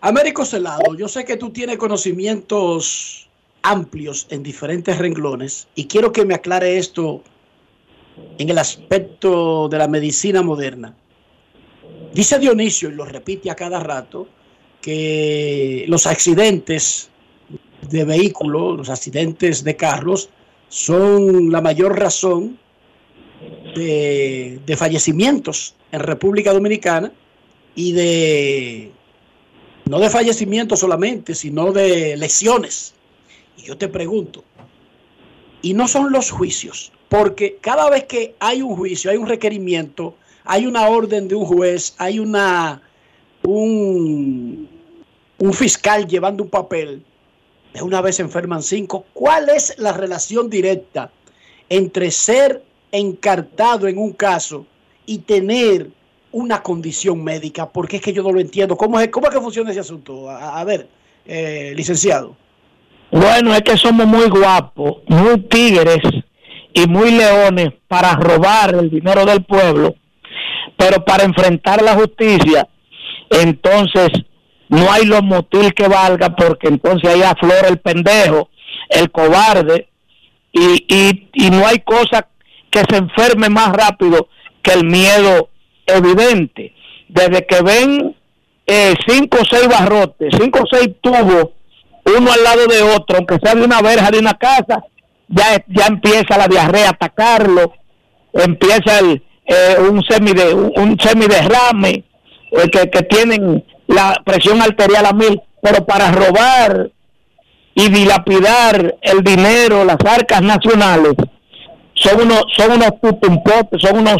Américo Celado, yo sé que tú tienes conocimientos amplios en diferentes renglones y quiero que me aclare esto en el aspecto de la medicina moderna. Dice Dionisio, y lo repite a cada rato, que los accidentes de vehículos, los accidentes de carros, son la mayor razón de, de fallecimientos en República Dominicana y de, no de fallecimientos solamente, sino de lesiones. Y yo te pregunto, y no son los juicios, porque cada vez que hay un juicio, hay un requerimiento, hay una orden de un juez, hay una un, un fiscal llevando un papel, de una vez enferman cinco. ¿Cuál es la relación directa entre ser encartado en un caso y tener una condición médica? Porque es que yo no lo entiendo. ¿Cómo es, cómo es que funciona ese asunto? A, ver, eh, licenciado. Bueno, es que somos muy guapos, muy tigres y muy leones para robar el dinero del pueblo, pero para enfrentar la justicia, entonces no hay los motil que valga porque entonces ahí aflora el pendejo, el cobarde y, y, no hay cosa que se enferme más rápido que el miedo evidente. Desde que ven eh, cinco o seis barrotes, cinco o seis tubos, uno al lado de otro, aunque sea de una verja de una casa, ya, ya empieza la diarrea a atacarlo, empieza el, eh, un, semi de, un semiderrame, eh, que, que tienen la presión arterial a mil, pero para robar y dilapidar el dinero, las arcas nacionales, son unos, son unos putumpotes, son unos,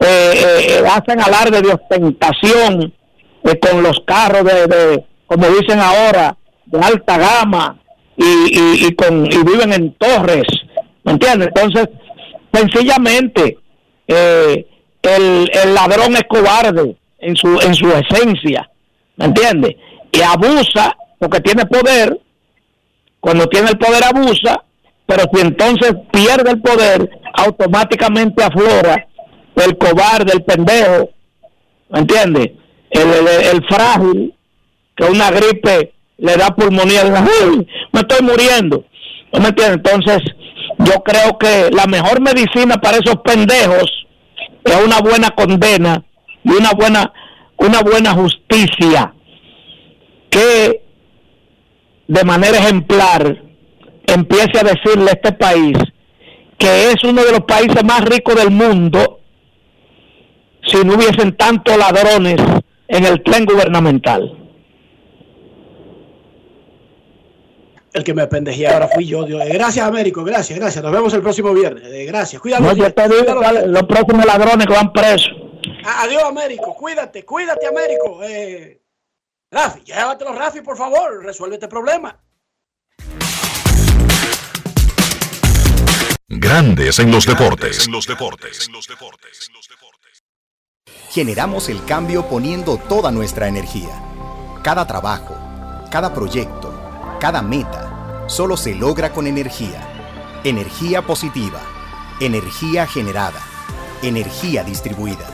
eh, eh, hacen alarde de ostentación eh, con los carros de, como dicen ahora, de alta gama y, y, con, y viven en torres, ¿me entiendes? Entonces, sencillamente, el, el ladrón es cobarde en su, en su esencia ¿me entiendes? Y abusa porque tiene poder, cuando tiene el poder abusa, pero si entonces pierde el poder, automáticamente aflora el cobarde, el pendejo, ¿me entiendes? El, frágil, que una gripe le da pulmonía, (laughs) me estoy muriendo, ¿no me entiendes? Entonces, yo creo que la mejor medicina para esos pendejos es una buena condena y una buena, una buena justicia que de manera ejemplar empiece a decirle a este país que es uno de los países más ricos del mundo si no hubiesen tantos ladrones en el tren gubernamental. El que me pendejé ahora fui yo. Dios. Gracias, Américo. Gracias, gracias. Nos vemos el próximo viernes. Eh, Gracias. Cuídate. No, yo te digo, los próximos ladrones que van presos. Adiós, Américo. Cuídate, cuídate, Américo. Eh, Rafi, llévatelo, Rafi, por favor. Resuelve este problema. Grandes en los deportes. Generamos el cambio poniendo toda nuestra energía. Cada trabajo, cada proyecto, cada meta, solo se logra con energía. Energía positiva, energía generada, energía distribuida.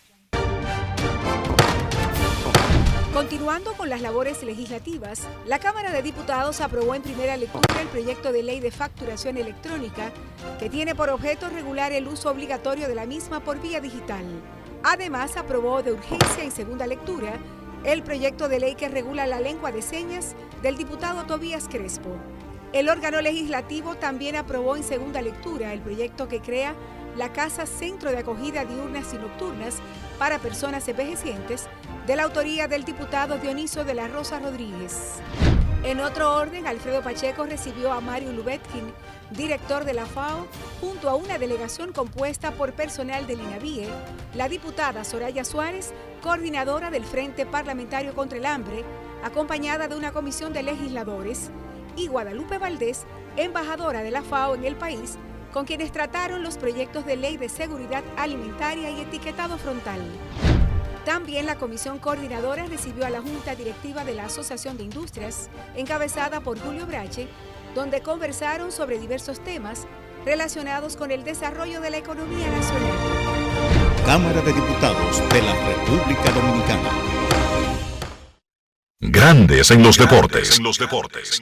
Continuando con las labores legislativas, la Cámara de Diputados aprobó en primera lectura el proyecto de ley de facturación electrónica que tiene por objeto regular el uso obligatorio de la misma por vía digital. Además, aprobó de urgencia en segunda lectura el proyecto de ley que regula la lengua de señas del diputado Tobías Crespo. El órgano legislativo también aprobó en segunda lectura el proyecto que crea la Casa Centro de Acogida Diurnas y Nocturnas para Personas Envejecientes, de la autoría del diputado Dioniso de la Rosa Rodríguez. En otro orden, Alfredo Pacheco recibió a Mario Lubetkin, director de la FAO, junto a una delegación compuesta por personal del INAVIE, la diputada Soraya Suárez, coordinadora del Frente Parlamentario contra el Hambre, acompañada de una comisión de legisladores, y Guadalupe Valdés, embajadora de la FAO en el país, con quienes trataron los proyectos de ley de seguridad alimentaria y etiquetado frontal. También la comisión coordinadora recibió a la Junta Directiva de la Asociación de Industrias, encabezada por Julio Brache, donde conversaron sobre diversos temas relacionados con el desarrollo de la economía nacional. Cámara de Diputados de la República Dominicana. Grandes en los deportes. En los deportes.